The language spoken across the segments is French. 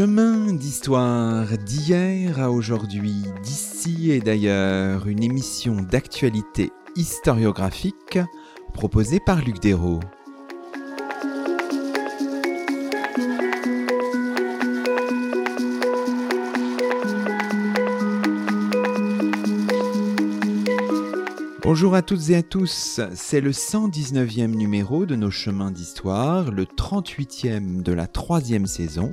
Chemin d'histoire d'hier à aujourd'hui, d'ici et d'ailleurs, une émission d'actualité historiographique proposée par Luc Dérault. Bonjour à toutes et à tous, c'est le 119e numéro de nos chemins d'histoire, le 38e de la troisième saison,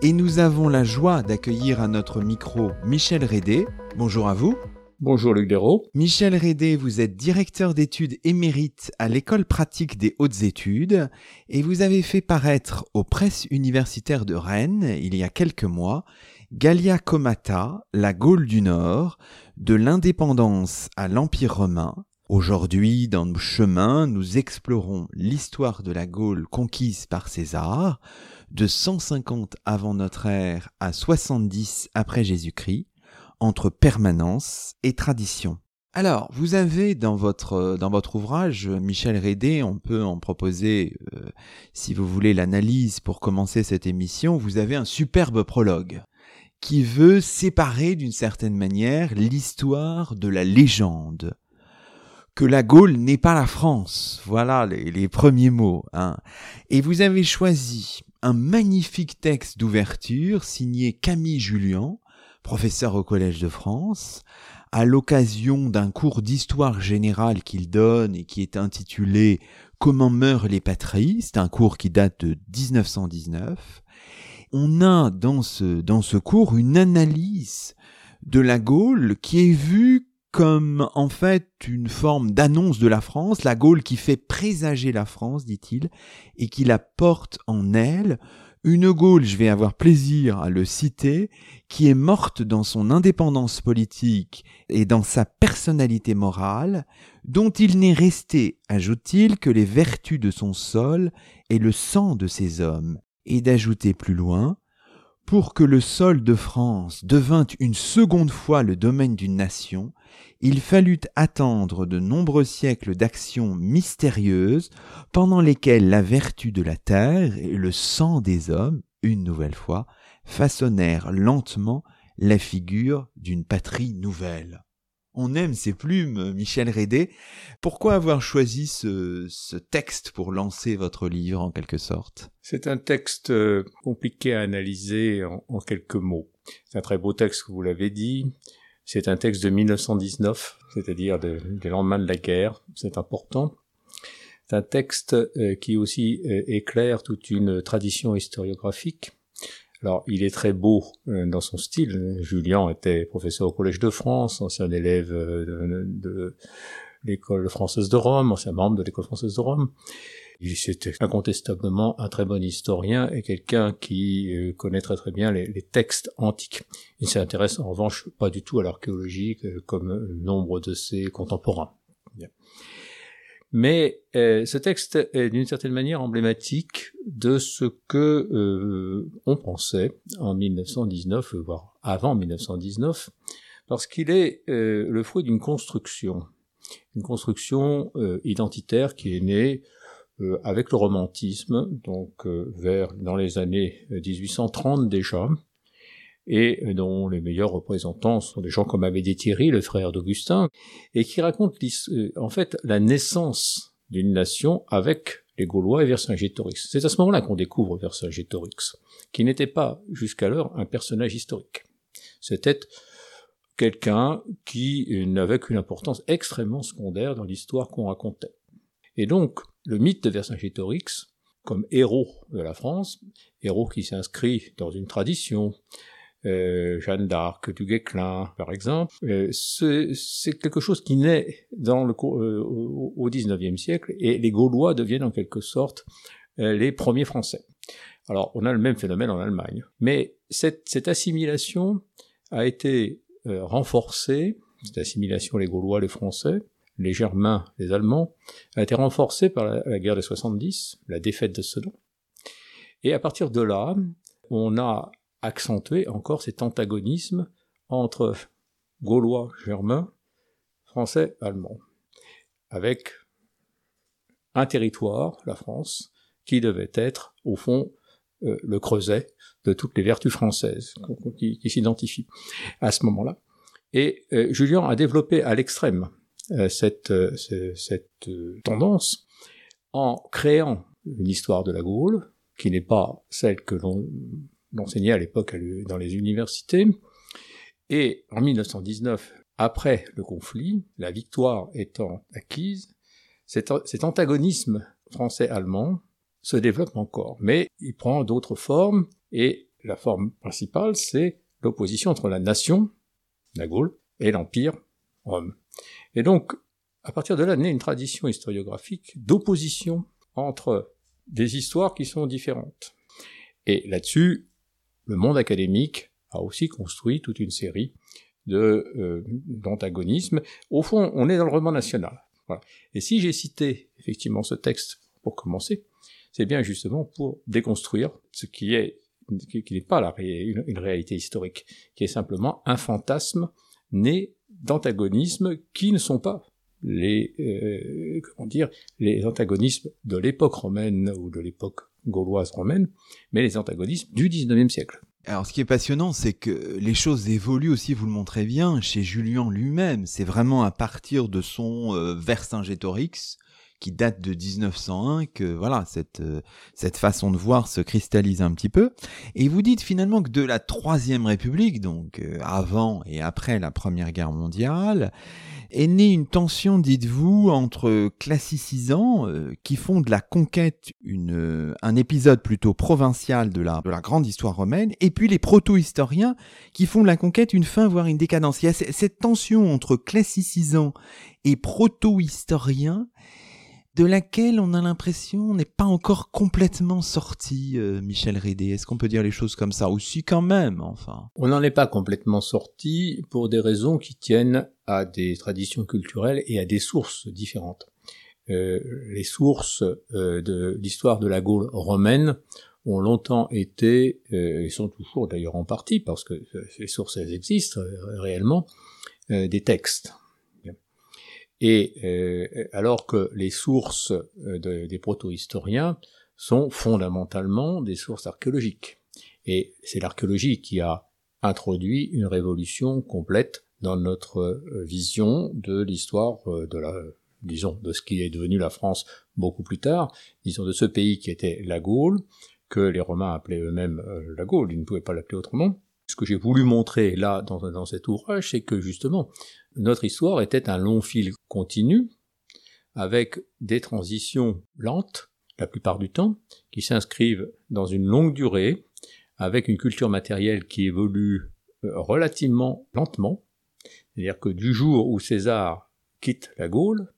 et nous avons la joie d'accueillir à notre micro Michel Rédé. Bonjour à vous. Bonjour Luc Dérault. Michel Rédé, vous êtes directeur d'études émérite à l'école pratique des hautes études et vous avez fait paraître aux presses universitaires de Rennes, il y a quelques mois, Gallia Comata, la Gaule du Nord, de l'indépendance à l'Empire romain. Aujourd'hui, dans nos chemins, nous explorons l'histoire de la Gaule conquise par César, de 150 avant notre ère à 70 après Jésus-Christ, entre permanence et tradition. Alors, vous avez dans votre, dans votre ouvrage, Michel Rédé, on peut en proposer, euh, si vous voulez, l'analyse pour commencer cette émission, vous avez un superbe prologue qui veut séparer d'une certaine manière l'histoire de la légende. Que la Gaule n'est pas la France. Voilà les, premiers mots. Hein. Et vous avez choisi un magnifique texte d'ouverture signé Camille Julien, professeur au Collège de France, à l'occasion d'un cours d'histoire générale qu'il donne et qui est intitulé Comment meurent les patries, c'est un cours qui date de 1919 on a dans ce, dans ce cours une analyse de la Gaule qui est vue comme en fait une forme d'annonce de la France, la Gaule qui fait présager la France, dit-il, et qui la porte en elle, une Gaule, je vais avoir plaisir à le citer, qui est morte dans son indépendance politique et dans sa personnalité morale, dont il n'est resté, ajoute-t-il, que les vertus de son sol et le sang de ses hommes, et d'ajouter plus loin pour que le sol de France devint une seconde fois le domaine d'une nation, il fallut attendre de nombreux siècles d'actions mystérieuses pendant lesquelles la vertu de la terre et le sang des hommes, une nouvelle fois, façonnèrent lentement la figure d'une patrie nouvelle on aime ces plumes, Michel Rédé. Pourquoi avoir choisi ce, texte pour lancer votre livre en quelque sorte? C'est un texte euh, compliqué à analyser en, quelques mots. C'est un très beau texte, vous l'avez dit. C'est un texte de 1919, c'est-à-dire des lendemains de la guerre. C'est important. C'est un texte euh, qui aussi euh, éclaire toute une tradition historiographique alors, il est très beau euh, dans son style. Julien était professeur au Collège de France, ancien élève de, l'école française de Rome, ancien membre de l'école française de Rome. Il était incontestablement un très bon historien et quelqu'un qui euh, connaît très très bien les, textes antiques. Il s'intéresse en revanche pas du tout à l'archéologie comme nombre de ses contemporains. Mais euh, ce texte est d'une certaine manière emblématique de ce que euh, on pensait en 1919, voire avant 1919, parce qu'il est euh, le fruit d'une construction, une construction identitaire qui est née avec le romantisme, donc vers dans les années 1830 déjà, et dont les meilleurs représentants sont des gens comme Amédée Thierry, le frère d'Augustin, et qui racontent euh, en fait la naissance d'une nation avec les Gaulois et Vercingétorix. C'est à ce moment-là qu'on découvre Vercingétorix, qui n'était pas jusqu'alors un personnage historique. C'était quelqu'un qui n'avait qu'une importance extrêmement secondaire dans l'histoire qu'on racontait. Et donc, le mythe de Vercingétorix, comme héros de la France, héros qui s'inscrit dans une tradition, euh, Jeanne d'Arc, du Guesclin, par exemple. Euh, c'est quelque chose qui naît dans le, euh, au XIXe siècle et les Gaulois deviennent en quelque sorte les premiers Français. Alors, on a le même phénomène en Allemagne. Mais cette, cette assimilation a été renforcée, cette assimilation les Gaulois, les Français, les Germains, les Allemands, a été renforcée par la, guerre des 70, la défaite de Sedan. Et à partir de là, on a accentuer encore cet antagonisme entre Gaulois, Germains, Français, Allemands, avec un territoire, la France, qui devait être, au fond, le creuset de toutes les vertus françaises qui, qui s'identifient à ce moment-là. Et Julien a développé à l'extrême cette, cette tendance en créant une histoire de la Gaule, qui n'est pas celle que l'on enseignait à l'époque dans les universités. Et en 1919, après le conflit, la victoire étant acquise, cet, antagonisme français-allemand se développe encore, mais il prend d'autres formes, et la forme principale, c'est l'opposition entre la nation, la Gaule, et l'Empire, Rome. Et donc, à partir de là, naît une tradition historiographique d'opposition entre des histoires qui sont différentes. Et là-dessus, le monde académique a aussi construit toute une série euh, d'antagonismes. Au fond, on est dans le roman national. Et si j'ai cité effectivement ce texte pour commencer, c'est bien justement pour déconstruire ce qui est qui, n'est pas une, réalité historique, qui est simplement un fantasme né d'antagonismes qui ne sont pas les euh, comment dire les antagonismes de l'époque romaine ou de l'époque gauloise romaine, mais les antagonismes du XIXe siècle. Alors, ce qui est passionnant, c'est que les choses évoluent aussi, vous le montrez bien, chez Julien lui-même. C'est vraiment à partir de son euh, Vercingétorix, qui date de 1901, que voilà, cette, euh, cette façon de voir se cristallise un petit peu. Et vous dites finalement que de la Troisième République, donc euh, avant et après la Première Guerre mondiale, est née une tension, dites-vous, entre classicisants euh, qui font de la conquête une, euh, un épisode plutôt provincial de la, de la grande histoire romaine, et puis les proto-historiens qui font de la conquête une fin, voire une décadence. Il y a cette tension entre classicisants et proto-historiens de laquelle on a l'impression n'est pas encore complètement sorti, euh, Michel Rédé. Est-ce qu'on peut dire les choses comme ça? Aussi quand même, enfin. On n'en est pas complètement sorti pour des raisons qui tiennent à des traditions culturelles et à des sources différentes. Euh, les sources euh, de l'histoire de la Gaule romaine ont longtemps été, et sont toujours d'ailleurs en partie, parce que les sources existent réellement, des textes et euh, alors que les sources euh, des proto-historiens sont fondamentalement des sources archéologiques. Et c'est l'archéologie qui a introduit une révolution complète dans notre euh, vision de l'histoire de la, disons, de ce qui est devenu la France beaucoup plus tard, disons de ce pays qui était la Gaule, que les Romains appelaient eux-mêmes la Gaule, ils ne pouvaient pas l'appeler autrement. Ce que j'ai voulu montrer là dans, dans cet ouvrage, c'est que justement, notre histoire était un long fil continu, avec des transitions lentes, la plupart du temps, qui s'inscrivent dans une longue durée, avec une culture matérielle qui évolue euh, relativement lentement, c'est-à-dire que du jour où César quitte la Gaule,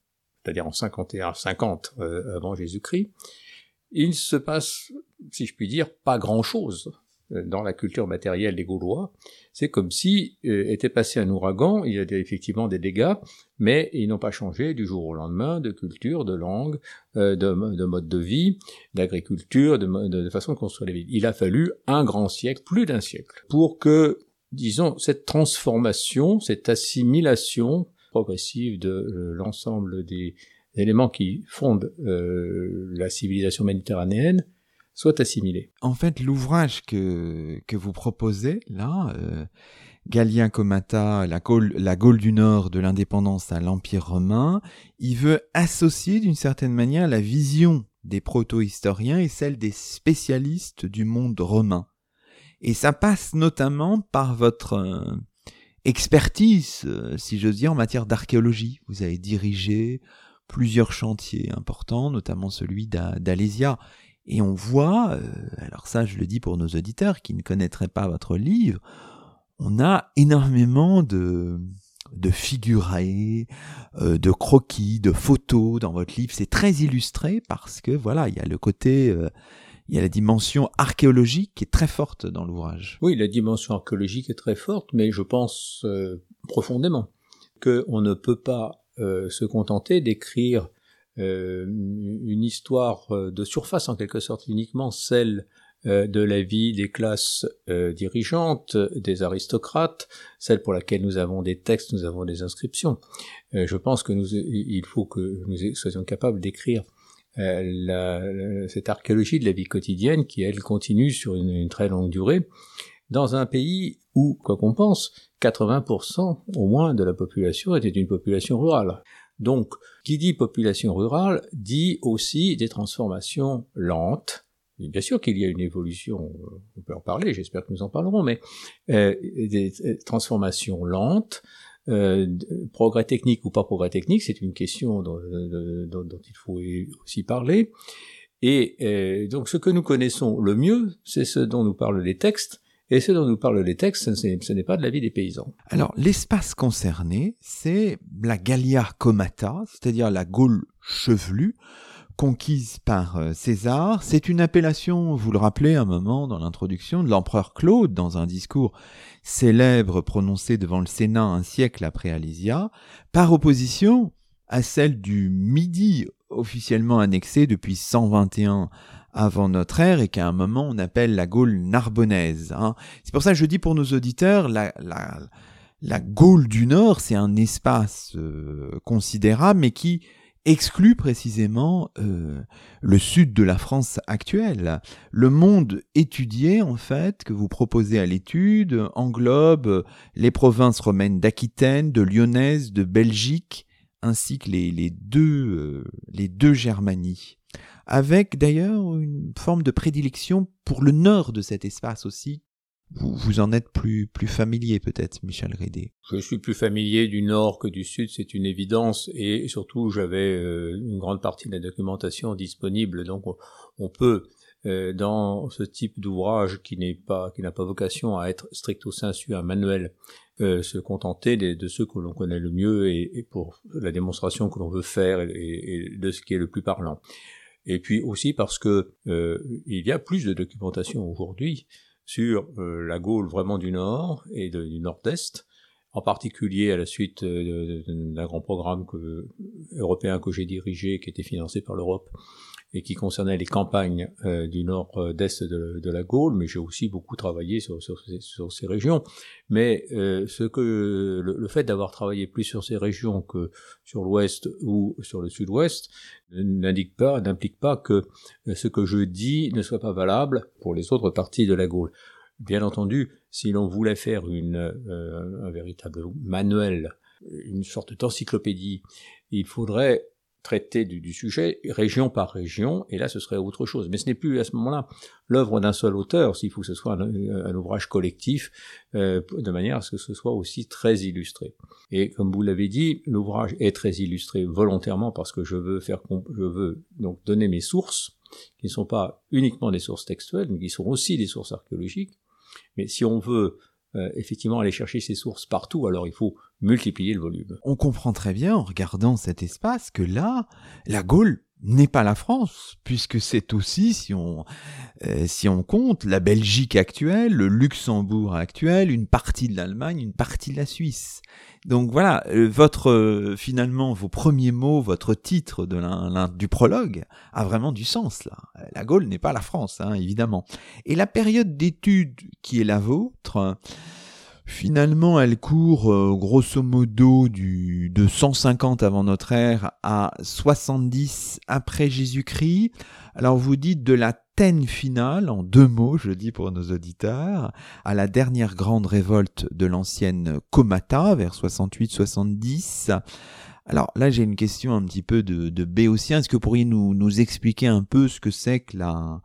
c'est-à-dire en 51-50 euh, avant Jésus-Christ, il ne se passe, si je puis dire, pas grand-chose dans la culture matérielle des Gaulois, c'est comme si euh, était passé un ouragan, il y a effectivement des dégâts, mais ils n'ont pas changé du jour au lendemain de culture, de langue, euh, de, mode de vie, d'agriculture, de, de, façon de construire les villes. Il a fallu un grand siècle, plus d'un siècle, pour que, disons, cette transformation, cette assimilation progressive de l'ensemble des éléments qui fondent la civilisation méditerranéenne soit assimilé. En fait, l'ouvrage que, que vous proposez là, euh, Galien Comata, la Gaule, la Gaule du Nord de l'indépendance à l'Empire romain, il veut associer d'une certaine manière la vision des proto-historiens et celle des spécialistes du monde romain. Et ça passe notamment par votre euh, expertise, euh, si j'ose dire, en matière d'archéologie. Vous avez dirigé plusieurs chantiers importants, notamment celui d'Alésia. Et on voit, euh, alors ça je le dis pour nos auditeurs qui ne connaîtraient pas votre livre, on a énormément de, de figurés, euh, de croquis, de photos dans votre livre. C'est très illustré parce que voilà, il y a le côté, euh, il y a la dimension archéologique qui est très forte dans l'ouvrage. Oui, la dimension archéologique est très forte, mais je pense profondément qu'on ne peut pas se contenter d'écrire euh, une histoire euh, de surface en quelque sorte, uniquement celle euh, de la vie des classes dirigeantes, des aristocrates, celle pour laquelle nous avons des textes, nous avons des inscriptions. je pense que nous, il faut que nous soyons capables d'écrire cette archéologie de la vie quotidienne qui, elle, continue sur une, très longue durée, dans un pays où, quoi qu'on pense, 80% au moins de la population était une population rurale. Donc, qui dit population rurale dit aussi des transformations lentes. bien sûr qu'il y a une évolution, euh, on peut en parler, j'espère que nous en parlerons, mais euh, des transformations lentes, euh, progrès technique ou pas progrès technique, c'est une question dont, il faut aussi parler. Et euh, donc ce que nous connaissons le mieux, c'est ce dont nous parlent les textes, et ce dont nous parlent les textes, ce n'est pas de la vie des paysans. Alors, l'espace concerné, c'est la Gallia Comata, c'est-à-dire la Gaule chevelue, conquise par euh, César. C'est une appellation, vous le rappelez un moment dans l'introduction, de l'empereur Claude dans un discours célèbre prononcé devant le Sénat un siècle après Alésia, par opposition à celle du Midi officiellement annexée depuis 121 avant notre ère et qu'à un moment on appelle la Gaule narbonnaise. Hein. C'est pour ça que je dis pour nos auditeurs, la, la, la Gaule du Nord, c'est un espace euh, considérable mais qui exclut précisément euh, le sud de la France actuelle. Le monde étudié, en fait, que vous proposez à l'étude, englobe les provinces romaines d'Aquitaine, de Lyonnaise, de Belgique, ainsi que les, les deux, euh, les deux Germanies avec d'ailleurs une forme de prédilection pour le nord de cet espace aussi. Vous, vous en êtes plus, plus familier peut-être, Michel Rédé. Je suis plus familier du nord que du sud, c'est une évidence, et surtout j'avais euh, une grande partie de la documentation disponible, donc on, peut euh, dans ce type d'ouvrage qui n'est pas qui n'a pas vocation à être stricto sensu un manuel euh, se contenter de, ceux que l'on connaît le mieux et, pour la démonstration que l'on veut faire et, de ce qui est le plus parlant et puis aussi parce que euh, il y a plus de documentation aujourd'hui sur euh, la Gaule vraiment du Nord et du Nord-Est, en particulier à la suite euh, d'un grand programme européen que j'ai dirigé, qui était financé par l'Europe, et qui concernait les campagnes euh, du nord-est de, de, la Gaule, mais j'ai aussi beaucoup travaillé sur, ces régions. Mais euh, ce que le, fait d'avoir travaillé plus sur ces régions que sur l'ouest ou sur le sud-ouest n'indique pas, n'implique pas que euh, ce que je dis ne soit pas valable pour les autres parties de la Gaule. Bien entendu, si l'on voulait faire une, euh, un véritable manuel, une sorte d'encyclopédie, il faudrait traiter du, sujet région par région, et là ce serait autre chose. Mais ce n'est plus à ce moment-là l'œuvre d'un seul auteur, s'il faut que ce soit un, ouvrage collectif, euh, de manière à ce que ce soit aussi très illustré. Et comme vous l'avez dit, l'ouvrage est très illustré volontairement parce que je veux faire, je veux donc donner mes sources, qui ne sont pas uniquement des sources textuelles, mais qui sont aussi des sources archéologiques. Mais si on veut euh, effectivement aller chercher ces sources partout, alors il faut multiplier le volume. On comprend très bien en regardant cet espace que là, la Gaule n'est pas la France, puisque c'est aussi, si on, euh, si on compte, la Belgique actuelle, le Luxembourg actuel, une partie de l'Allemagne, une partie de la Suisse. Donc voilà, euh, votre euh, finalement vos premiers mots, votre titre de du prologue a vraiment du sens là. La Gaule n'est pas la France, hein, évidemment. Et la période d'étude qui est la vôtre, Finalement, elle court euh, grosso modo du, de 150 avant notre ère à 70 après Jésus-Christ. Alors vous dites de la Thène finale, en deux mots, je dis pour nos auditeurs, à la dernière grande révolte de l'ancienne Comata vers 68-70. Alors là, j'ai une question un petit peu de, de béotien. Est-ce que vous pourriez nous, nous expliquer un peu ce que c'est que la,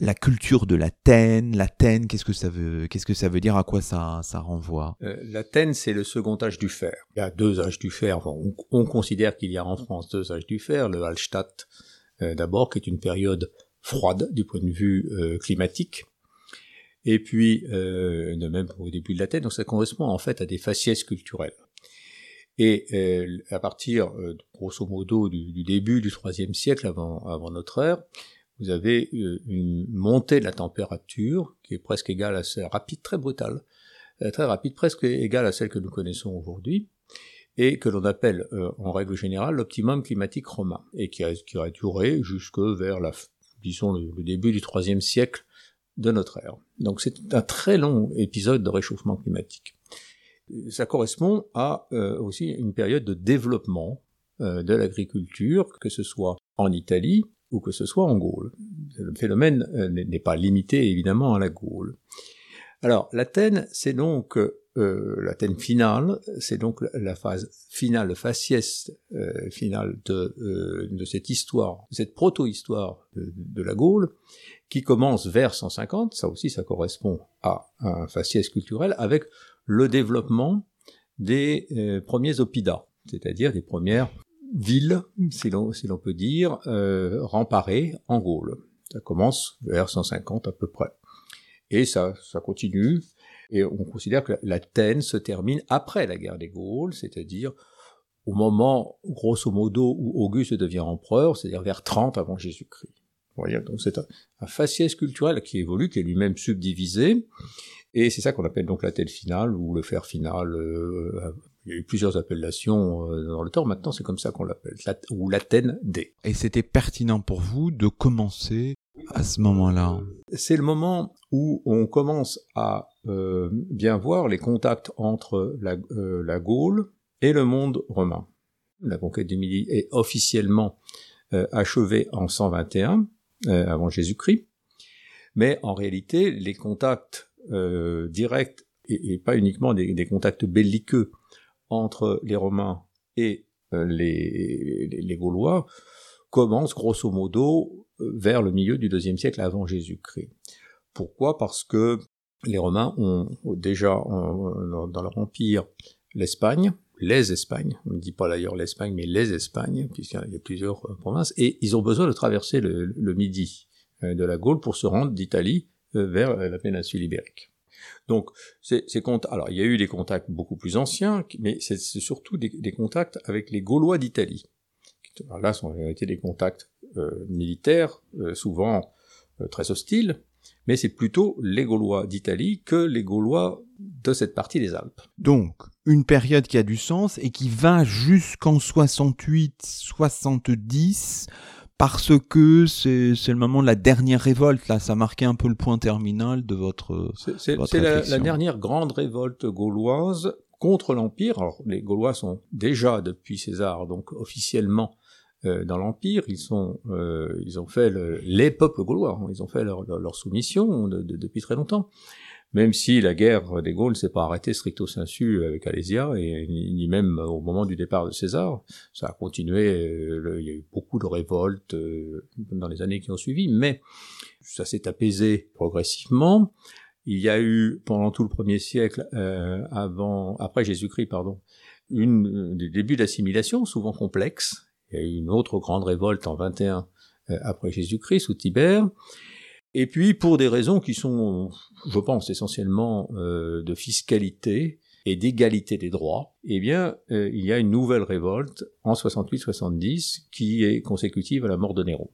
la culture de l'Athènes, l'Athènes, qu'est-ce que ça veut, qu'est-ce que ça veut dire, à quoi ça, ça renvoie? Euh, L'Athènes, c'est le second âge du fer. Il y a deux âges du fer. on, considère qu'il y a en France deux âges du fer. Le Hallstatt, euh, d'abord, qui est une période froide du point de vue euh, climatique. Et puis, de même au début de l'Athènes, donc ça correspond en fait à des faciès culturels. Et à partir, grosso modo, du, du, début du IIIe siècle avant, avant notre ère, vous avez euh, une montée de la température qui est presque égale à celle rapide, très brutale, euh, très rapide, presque égale à celle que nous connaissons aujourd'hui, et que l'on appelle euh, en règle générale l'optimum climatique romain, et qui a, qui a duré jusque vers la, disons, le, début du IIIe siècle de notre ère. Donc c'est un très long épisode de réchauffement climatique. Ça correspond à aussi une période de développement de l'agriculture, que ce soit en Italie, où que ce soit en Gaule. Le phénomène euh, n'est pas limité évidemment à la Gaule. Alors l'Athènes, c'est donc euh, l'Athènes finale, c'est donc la phase finale, le faciès euh, final de, euh, de cette histoire, cette proto-histoire de, de, la Gaule, qui commence vers 150, ça aussi ça correspond à un faciès culturel, avec le développement des euh, premiers oppida, c'est-à-dire des premières villes, si l'on si peut dire, euh, remparées en Gaule. Ça commence vers 150 à peu près. Et ça, ça continue, et on considère que l'Athènes se termine après la guerre des Gaules, c'est-à-dire au moment, grosso modo, où Auguste devient empereur, c'est-à-dire vers 30 avant Jésus-Christ. Donc c'est un, faciès culturel qui évolue, qui est lui-même subdivisé, et c'est ça qu'on appelle donc l'Athènes finale ou le fer final. Euh, il y a eu plusieurs appellations euh, dans le temps. Maintenant, c'est comme ça qu'on l'appelle, ou l'Athènes D. Et c'était pertinent pour vous de commencer à ce moment-là C'est le moment où on commence à euh, bien voir les contacts entre la, euh, la, Gaule et le monde romain. La conquête du Midi est officiellement euh, achevée en 121 euh, avant Jésus-Christ, mais en réalité, les contacts directs et, et, pas uniquement des, des, contacts belliqueux entre les Romains et les, les, Gaulois commencent grosso modo vers le milieu du deuxième siècle avant Jésus-Christ. Pourquoi? Parce que les Romains ont déjà dans leur empire l'Espagne, les Espagnes, on ne dit pas d'ailleurs l'Espagne, mais les Espagnes, puisqu'il y a plusieurs euh, provinces, et ils ont besoin de traverser le, midi euh, de la Gaule pour se rendre d'Italie euh, vers la péninsule ibérique. Donc. Alors, il y a eu des contacts beaucoup plus anciens, mais c'est surtout des, contacts avec les Gaulois d'Italie. Là, sont en réalité des contacts euh, militaires, euh, souvent euh, très hostiles, mais c'est plutôt les Gaulois d'Italie que les Gaulois de cette partie des Alpes. Donc, une période qui a du sens et qui va jusqu'en 68-70 parce que c'est le moment de la dernière révolte, là, ça marquait un peu le point terminal de votre C'est la, la, dernière grande révolte gauloise contre l'Empire. Alors, les Gaulois sont déjà, depuis César, donc officiellement euh, dans l'Empire, ils sont, euh, ils ont fait le, les peuples gaulois, hein. ils ont fait leur, leur, leur soumission de, de, depuis très longtemps. Même si la guerre des Gaules s'est pas arrêtée stricto sensu avec Alésia, et ni même au moment du départ de César, ça a continué, euh, il y a eu beaucoup de révoltes euh, dans les années qui ont suivi, mais ça s'est apaisé progressivement. Il y a eu, pendant tout le premier siècle, euh, avant, après Jésus-Christ, pardon, une, des débuts d'assimilation, souvent complexes, il y a eu une autre grande révolte en 21 euh, après Jésus-Christ sous Tibère. Et puis pour des raisons qui sont, je pense, essentiellement euh, de fiscalité et d'égalité des droits, eh bien, euh, il y a une nouvelle révolte en 68-70 qui est consécutive à la mort de Néron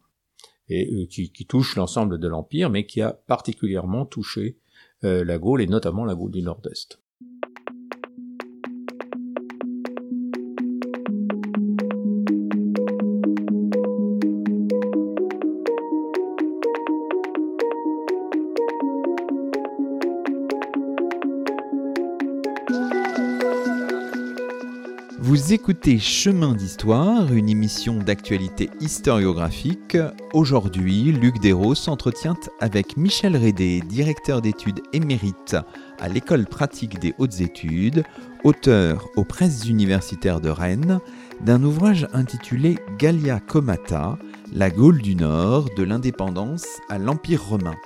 et euh, qui, touche l'ensemble de l'empire, mais qui a particulièrement touché la Gaule et notamment la Gaule du Nord-Est. Vous écoutez Chemin d'Histoire, une émission d'actualité historiographique. Aujourd'hui, Luc Dérault s'entretient avec Michel Rédé, directeur d'études émérite à l'École pratique des hautes études, auteur aux presses universitaires de Rennes d'un ouvrage intitulé Gallia Comata, la Gaule du Nord, de l'indépendance à l'Empire romain.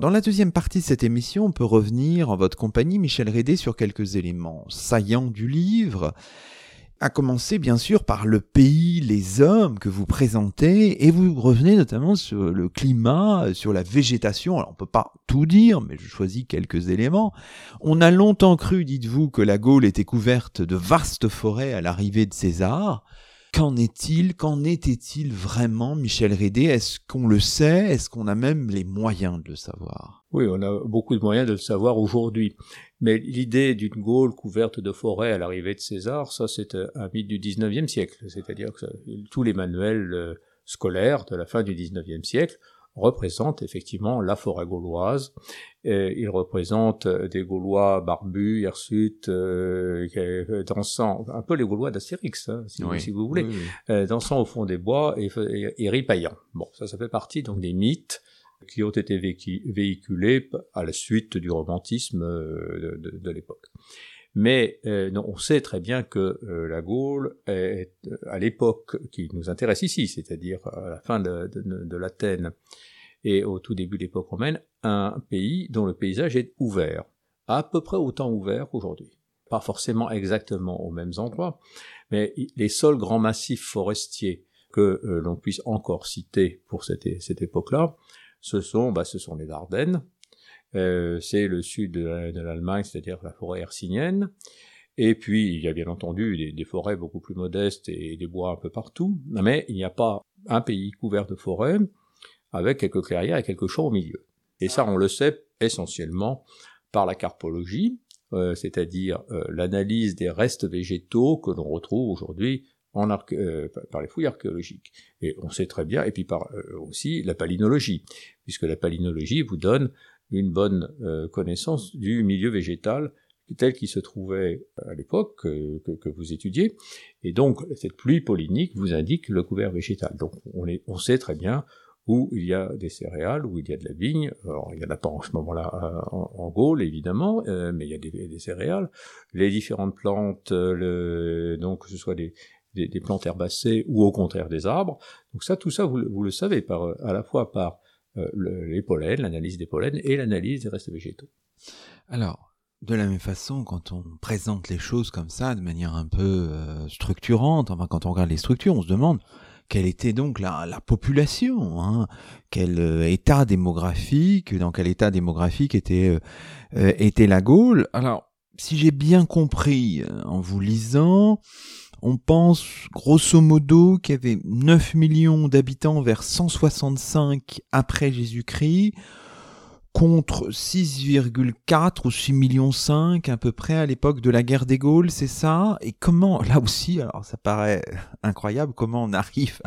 Dans la deuxième partie de cette émission, on peut revenir en votre compagnie, Michel Rédé, sur quelques éléments saillants du livre, à commencer bien sûr par le pays, les hommes que vous présentez, et vous revenez notamment sur le climat, sur la végétation. Alors, on peut pas tout dire, mais je choisis quelques éléments. On a longtemps cru, dites-vous, que la Gaule était couverte de vastes forêts à l'arrivée de César. Qu'en est-il Qu'en était-il vraiment, Michel Rédé Est-ce qu'on le sait? Est-ce qu'on a même les moyens de le savoir? Oui, on a beaucoup de moyens de le savoir aujourd'hui. Mais l'idée d'une Gaule couverte de forêts à l'arrivée de César, ça c'est un mythe du 19e siècle. C'est-à-dire que tous les manuels euh, scolaires de la fin du 19e siècle représente effectivement la forêt gauloise. il représente des Gaulois barbus, hirsutes, euh, dansant, un peu les Gaulois d'Astérix, hein, si, vous voulez, dansant au fond des bois et, et, ripaillant. Bon, ça, ça fait partie donc des mythes qui ont été véhiculés à la suite du romantisme de, de, de l'époque. Mais euh, on sait très bien que euh, la Gaule est, à l'époque qui nous intéresse ici, c'est-à-dire à la fin de, de, l'Athènes et au tout début de l'époque romaine, un pays dont le paysage est ouvert, à peu près autant ouvert qu'aujourd'hui. Pas forcément exactement aux mêmes endroits, mais les seuls grands massifs forestiers que euh, l'on puisse encore citer pour cette, cette époque-là, ce sont, bah, ce sont les Ardennes, euh, c'est le sud de, l'Allemagne, c'est-à-dire la forêt hercynienne. Et puis, il y a bien entendu des, forêts beaucoup plus modestes et des bois un peu partout, mais il n'y a pas un pays couvert de forêts avec quelques clairières et quelques champs au milieu. Et ça, on le sait essentiellement par la carpologie, euh, c'est-à-dire euh, l'analyse des restes végétaux que l'on retrouve aujourd'hui par les fouilles archéologiques. Et on sait très bien, et puis par aussi la palynologie, puisque la palynologie vous donne une bonne euh, connaissance du milieu végétal tel qu'il se trouvait à l'époque que, vous étudiez. Et donc, cette pluie pollinique vous indique le couvert végétal. Donc, on, est, on sait très bien où il y a des céréales, où il y a de la vigne. Alors, il n'y en a pas en ce moment-là euh, en, Gaule, évidemment, euh, mais il y a des, céréales. Les différentes plantes, donc que ce soit des, des, plantes herbacées ou au contraire des arbres. Donc ça, tout ça, vous, vous le savez, par, à la fois par euh, les pollens, l'analyse des pollens et l'analyse des restes végétaux. Alors, de la même façon, quand on présente les choses comme ça, de manière un peu euh, structurante, enfin quand on regarde les structures, on se demande quelle était donc la, la population, hein, quel euh, état démographique, dans quel état démographique était, était la Gaule. Alors, si j'ai bien compris en vous lisant, on pense grosso modo qu'il y avait 9 millions d'habitants vers 165 après Jésus-Christ, contre 6,4 ou 6 millions 5 à peu près à l'époque de la guerre des Gaules, c'est ça? Et comment, là aussi, alors ça paraît incroyable, comment on arrive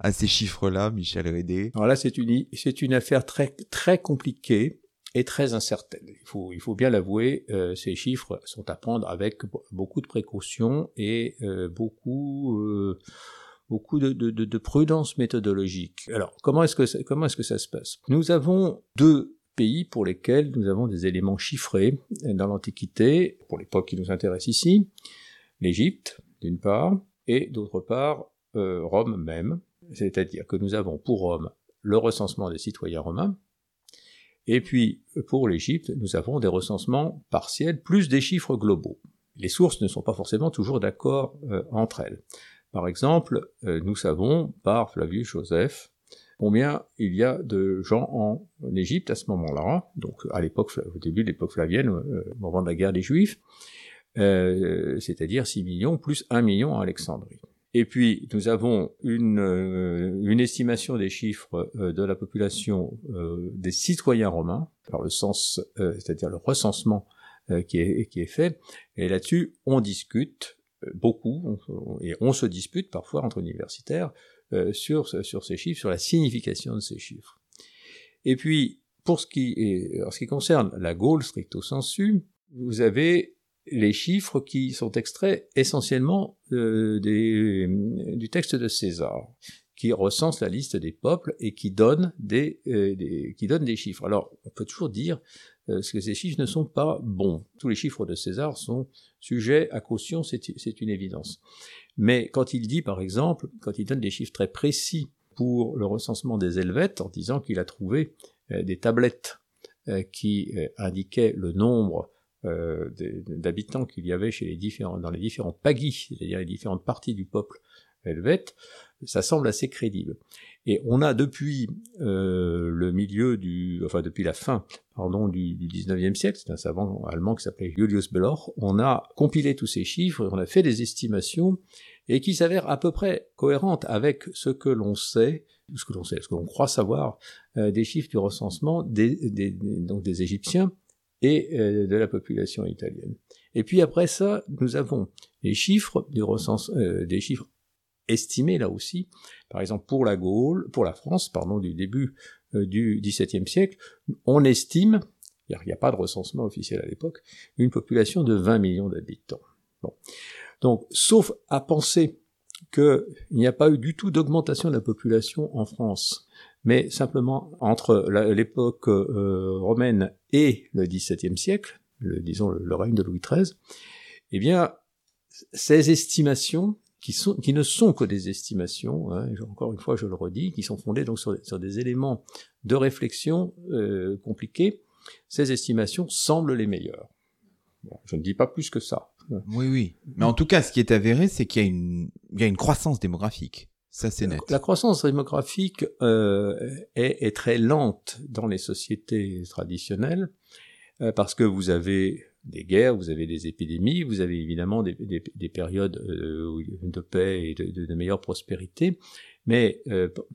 à ces chiffres-là, Michel Rédé Alors là, c'est une, c'est une affaire très, très compliquée est très incertaine. Il faut, il faut bien l'avouer, euh, ces chiffres sont à prendre avec beaucoup de précautions et euh, beaucoup, euh, beaucoup de, de, de, prudence méthodologique. Alors, comment est-ce que comment est-ce que ça se passe? Nous avons deux pays pour lesquels nous avons des éléments chiffrés dans l'Antiquité, pour l'époque qui nous intéresse ici, l'Égypte, d'une part, et d'autre part, Rome même. C'est-à-dire que nous avons pour Rome le recensement des citoyens romains, et puis, pour l'Égypte, nous avons des recensements partiels plus des chiffres globaux. Les sources ne sont pas forcément toujours d'accord euh, entre elles. Par exemple, euh, nous savons par Flavius Joseph combien il y a de gens en, Égypte à ce moment-là, donc à l'époque, au début de l'époque flavienne, euh, au moment de la guerre des Juifs, c'est-à-dire 6 millions plus 1 million à Alexandrie. Et puis, nous avons une, euh, une estimation des chiffres euh, de la population euh, des citoyens romains, par le sens, c'est-à-dire le recensement qui, est, qui est fait. Et là-dessus, on discute beaucoup, et on se dispute parfois entre universitaires sur, sur ces chiffres, sur la signification de ces chiffres. Et puis, pour ce qui, est, en ce qui concerne la Gaule stricto sensu, vous avez les chiffres qui sont extraits essentiellement euh, des, du texte de César, qui recense la liste des peuples et qui donne des, euh, chiffres. Alors, on peut toujours dire euh, que ces chiffres ne sont pas bons. Tous les chiffres de César sont sujets à caution, c'est une évidence. Mais quand il dit, par exemple, quand il donne des chiffres très précis pour le recensement des Helvètes, en disant qu'il a trouvé des tablettes qui indiquaient le nombre euh, d'habitants qu'il y avait chez les différents, dans les différents pagis, c'est-à-dire les différentes parties du peuple helvète, ça semble assez crédible. Et on a depuis euh, le milieu du, enfin depuis la fin, pardon, du, du 19e siècle, c'est un savant allemand qui s'appelait Julius Bellor, on a compilé tous ces chiffres, on a fait des estimations et qui s'avèrent à peu près cohérentes avec ce que l'on sait, ce que l'on sait, ce que l'on croit savoir euh, des chiffres du recensement des, des, donc des Égyptiens et euh, de la population italienne. Et puis après ça, nous avons les chiffres du recense, euh, des chiffres estimés là aussi. Par exemple, pour la Gaule, pour la France, pardon, du début du XVIIe siècle, on estime, il n'y a pas de recensement officiel à l'époque, une population de 20 millions d'habitants. Bon. Donc, sauf à penser qu'il n'y a pas eu du tout d'augmentation de la population en France, mais simplement entre l'époque euh, romaine et le XVIIe siècle, le, disons le, règne de Louis XIII, eh bien, ces estimations, qui, sont, qui ne sont que des estimations, hein, encore une fois je le redis, qui sont fondées donc sur, sur des éléments de réflexion euh, compliqués, ces estimations semblent les meilleures. je ne dis pas plus que ça. Oui, oui. Mais en tout cas, ce qui est avéré, c'est qu'il y, y a une croissance démographique. Ça, c'est net. La croissance démographique euh, est, est, très lente dans les sociétés traditionnelles euh, parce que vous avez des guerres, vous avez des épidémies, vous avez évidemment des, des, des périodes euh, de paix et de, de, de meilleure prospérité. Mais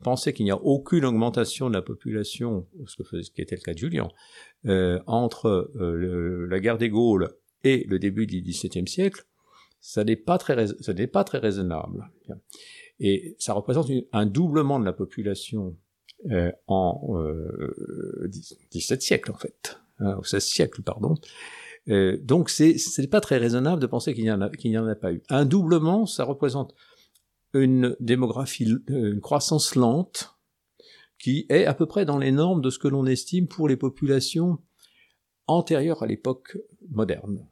pensez qu'il n'y a aucune augmentation de la population, ce qui était le cas de Julien, entre le, la guerre des Gaules et le début du XVIIe siècle, ça n'est pas très, ça n'est pas très raisonnable. Et ça représente un doublement de la population euh, en euh, 17 siècles en fait, au 16 siècle pardon. Euh, donc c'est c'est pas très raisonnable de penser qu'il n'y en a qu'il n'y en a pas eu. Un doublement, ça représente une démographie, euh, une croissance lente qui est à peu près dans les normes de ce que l'on estime pour les populations antérieures à l'époque moderne.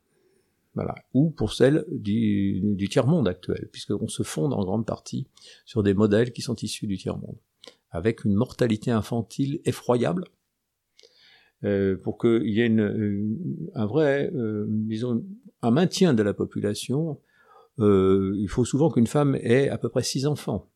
Ou pour celles du, tiers-monde actuel, puisqu'on se fonde en grande partie sur des modèles qui sont issus du tiers-monde, avec une mortalité infantile effroyable, euh, pour qu'il y ait une, un vrai, euh, disons, un maintien de la population. Euh, il faut souvent qu'une femme ait à peu près six enfants.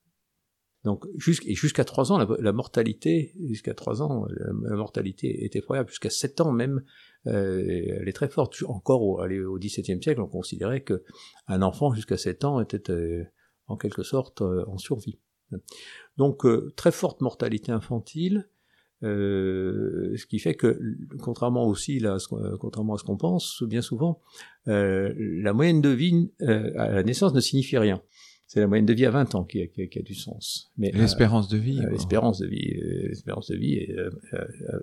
Donc jusqu'à trois ans, la, mortalité, jusqu'à trois ans, la, mortalité est effroyable. Jusqu'à sept ans même, euh, elle est très forte. Encore au, au XVIIe siècle, on considérait que un enfant jusqu'à 7 ans était euh, en quelque sorte euh, en survie. Donc très forte mortalité infantile, ce qui fait que, contrairement aussi là, contrairement à ce qu'on pense, bien souvent, la moyenne de vie à la naissance ne signifie rien c'est la moyenne de vie à 20 ans qui a, qui a, du sens. Mais l'espérance de vie, l'espérance de vie, l'espérance de vie est,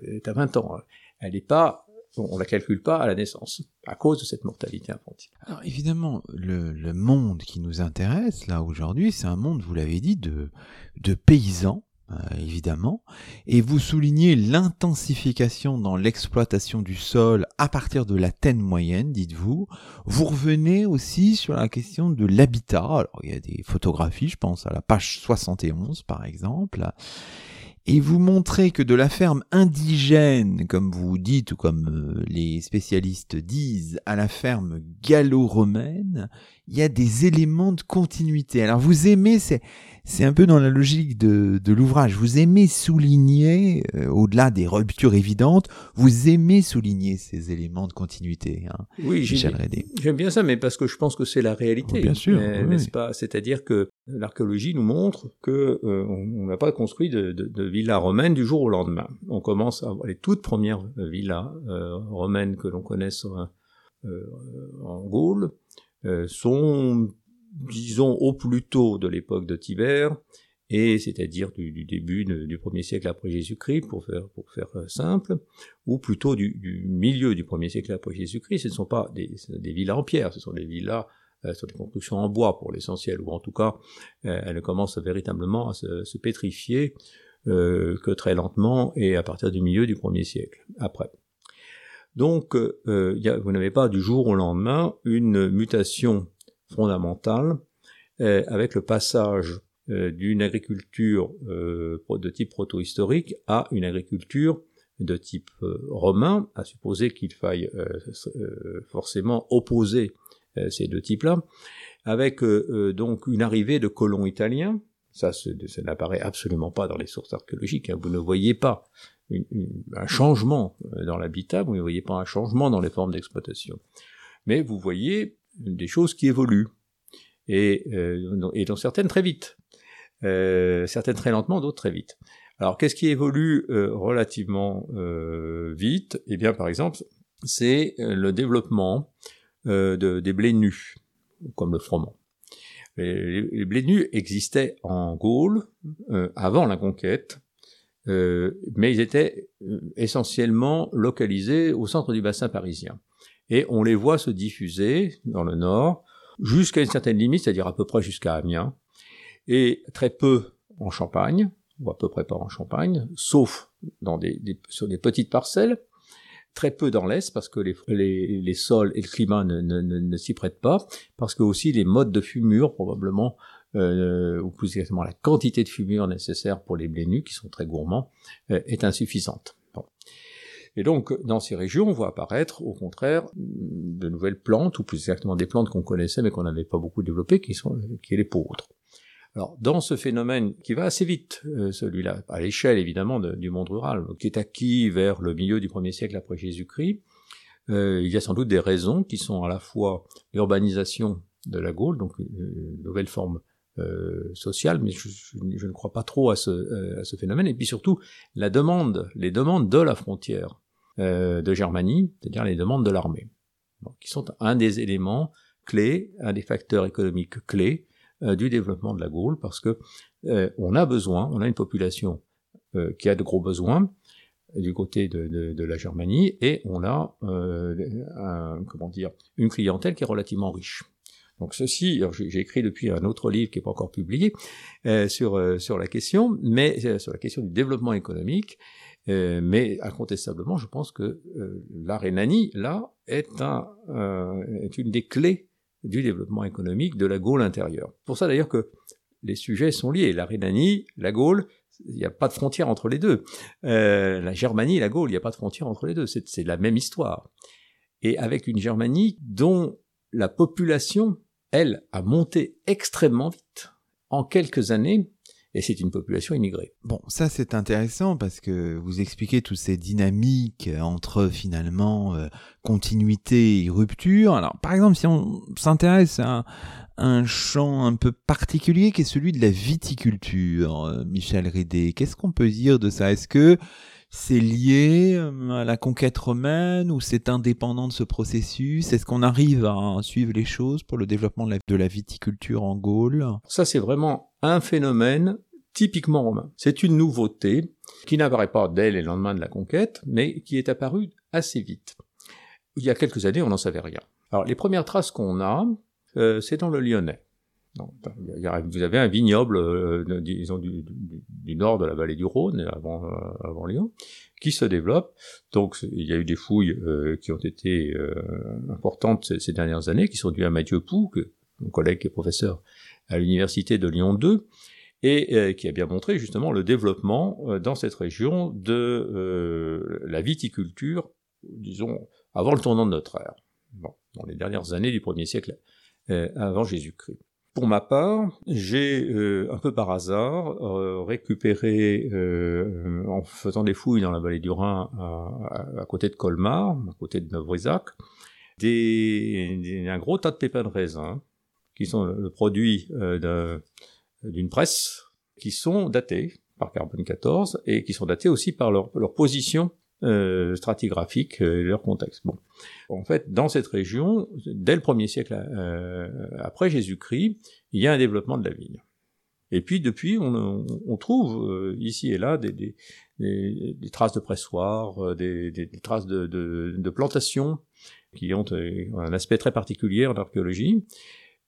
est, à 20 ans. Elle n'est pas on la calcule pas à la naissance, à cause de cette mortalité infantile. Alors évidemment, le, le monde qui nous intéresse là aujourd'hui, c'est un monde, vous l'avez dit, de, de paysans, euh, évidemment, et vous soulignez l'intensification dans l'exploitation du sol à partir de la taine moyenne, dites-vous. Vous revenez aussi sur la question de l'habitat. Alors il y a des photographies, je pense à la page 71 par exemple et vous montrez que de la ferme indigène, comme vous dites ou comme euh, les spécialistes disent, à la ferme gallo-romaine, il y a des éléments de continuité. Alors vous aimez, c'est c'est un peu dans la logique de, de l'ouvrage. Vous aimez souligner, euh, au-delà des ruptures évidentes, vous aimez souligner ces éléments de continuité. Hein, oui, j'aime bien ça, mais parce que je pense que c'est la réalité. bien sûr, n'est-ce pas? C'est-à-dire que l'archéologie nous montre que euh, on n'a pas construit de, de, de villa romaine du jour au lendemain. On commence à avoir les toutes premières villas euh, romaines que l'on connaisse en Gaule sont disons au plus tôt de l'époque de Tibère, et c'est-à-dire du, début du premier siècle après Jésus-Christ, pour faire, euh, simple, ou plutôt du, milieu du premier siècle après Jésus-Christ. Ce ne sont pas des, des, villas en pierre, ce sont des villas, euh, ce sont des constructions en bois pour l'essentiel, ou en tout cas, euh, elles commencent véritablement à se, pétrifier que très lentement et à partir du milieu du premier siècle après. Donc, vous n'avez pas du jour au lendemain une mutation fondamentale euh, avec le passage euh, d'une agriculture euh, de type proto-historique à une agriculture de type romain, à supposer qu'il faille forcément opposer ces deux types-là, avec donc une arrivée de colons italiens, ça, ça n'apparaît absolument pas dans les sources archéologiques, hein. vous ne voyez pas un changement dans l'habitat, vous ne voyez pas un changement dans les formes d'exploitation. Mais vous voyez des choses qui évoluent, et, euh, dont certaines très vite, euh, certaines très lentement, d'autres très vite. Alors qu'est-ce qui évolue euh, relativement euh, vite? Eh bien par exemple, c'est le développement de, des blés nus, comme le froment. Les, les blés nus existaient en Gaule avant la conquête, mais ils étaient essentiellement localisés au centre du bassin parisien. Et on les voit se diffuser dans le nord jusqu'à une certaine limite, c'est-à-dire à peu près jusqu'à Amiens, et très peu en Champagne, ou à peu près pas en Champagne, sauf dans des, sur des petites parcelles, très peu dans l'Est, parce que les, les, sols et le climat ne, s'y prêtent pas, parce que aussi les modes de fumure, probablement, euh, ou plus exactement la quantité de fumure nécessaire pour les blés nus, qui sont très gourmands, euh, est insuffisante. Et donc, dans ces régions, on voit apparaître, au contraire, de nouvelles plantes, ou plus exactement des plantes qu'on connaissait mais qu'on n'avait pas beaucoup développées, qui sont qui est les pourpres. Alors, dans ce phénomène qui va assez vite, euh, celui-là, à l'échelle évidemment du monde rural, qui est acquis vers le milieu du premier siècle après Jésus-Christ, euh, il y a sans doute des raisons qui sont à la fois l'urbanisation de la Gaule, donc une nouvelle forme euh, sociale, mais je, ne crois pas trop à ce, euh, à ce, phénomène, et puis surtout la demande, les demandes de la frontière euh, de Germanie, c'est-à-dire les demandes de l'armée, qui sont un des éléments clés, un des facteurs économiques clés euh, du développement de la Gaule, parce que euh, on a besoin, on a une population euh, qui a de gros besoins du côté de, de, de la Germanie, et on a un, comment dire, une clientèle qui est relativement riche. Donc ceci, j'ai écrit depuis un autre livre qui n'est pas encore publié euh, sur sur la question, mais sur la question du développement économique. Euh, mais incontestablement, je pense que euh, la Rhénanie là est un est une des clés du développement économique de la Gaule intérieure. Pour ça d'ailleurs que les sujets sont liés. La Rhénanie, la Gaule, il n'y a pas de frontière entre les deux. Euh, la Germanie, la Gaule, il n'y a pas de frontière entre les deux. C'est la même histoire. Et avec une Germanie dont la population, elle, a monté extrêmement vite. En quelques années, et c'est une population immigrée. Bon, ça c'est intéressant parce que vous expliquez toutes ces dynamiques entre finalement euh, continuité et rupture. Alors par exemple, si on s'intéresse à un champ un peu particulier qui est celui de la viticulture, euh, Michel Ridé, qu'est-ce qu'on peut dire de ça? Est-ce que c'est lié euh, à la conquête romaine ou c'est indépendant de ce processus? Est-ce qu'on arrive à suivre les choses pour le développement de la viticulture en Gaule? Ça, c'est vraiment un phénomène typiquement romain. C'est une nouveauté qui n'apparaît pas dès les lendemains de la conquête, mais qui est apparue assez vite. Il y a quelques années, on n'en savait rien. Alors, les premières traces qu'on a, euh, c'est dans le Lyonnais. Vous avez un vignoble, euh, du, nord de la vallée du Rhône, avant, euh, Lyon, qui se développe. Donc, il y a eu des fouilles qui ont été importantes ces, dernières années, qui sont dues à Mathieu Pou, mon collègue qui est professeur à l'université de Lyon 2, et qui a bien montré justement le développement dans cette région de la viticulture, disons, avant le tournant de notre ère, dans les dernières années du premier siècle euh, avant Jésus-Christ. Pour ma part, j'ai euh, un peu par hasard euh, récupéré, en faisant des fouilles dans la vallée du Rhin, à, côté de Colmar, à côté de Novrisac, des, un gros tas de pépins de raisin, qui sont le produit d'une presse, qui sont datés par carbone 14 et qui sont datés aussi par leur position euh, stratigraphiques et leur contexte. Bon, en fait, dans cette région, dès le premier siècle euh, après Jésus-Christ, il y a un développement de la vigne. Et puis depuis, on, on trouve euh, ici et là des, des, des, traces de pressoirs, euh, des, traces de, de, de plantations qui ont un aspect très particulier en archéologie.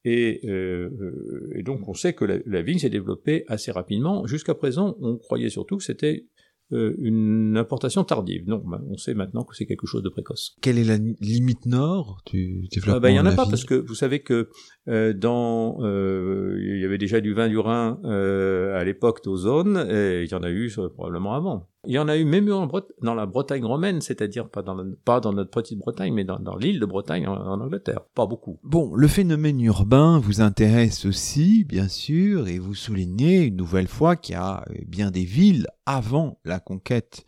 Et, euh, et, donc on sait que la, vigne s'est développée assez rapidement. Jusqu'à présent, on croyait surtout que c'était euh, une importation tardive. Non, bah, on sait maintenant que c'est quelque chose de précoce. Quelle est la limite nord du développement ah bah, Il n'y en a pas parce que vous savez que euh, dans euh, il y avait déjà du vin du Rhin euh, à l'époque d'Ozone et il y en a eu probablement avant. Il y en a eu même en dans la Bretagne romaine, c'est-à-dire pas dans, notre petite Bretagne, mais dans, l'île de Bretagne en, Angleterre. Pas beaucoup. Bon, le phénomène urbain vous intéresse aussi, bien sûr, et vous soulignez une nouvelle fois qu'il y a euh, bien des villes avant la conquête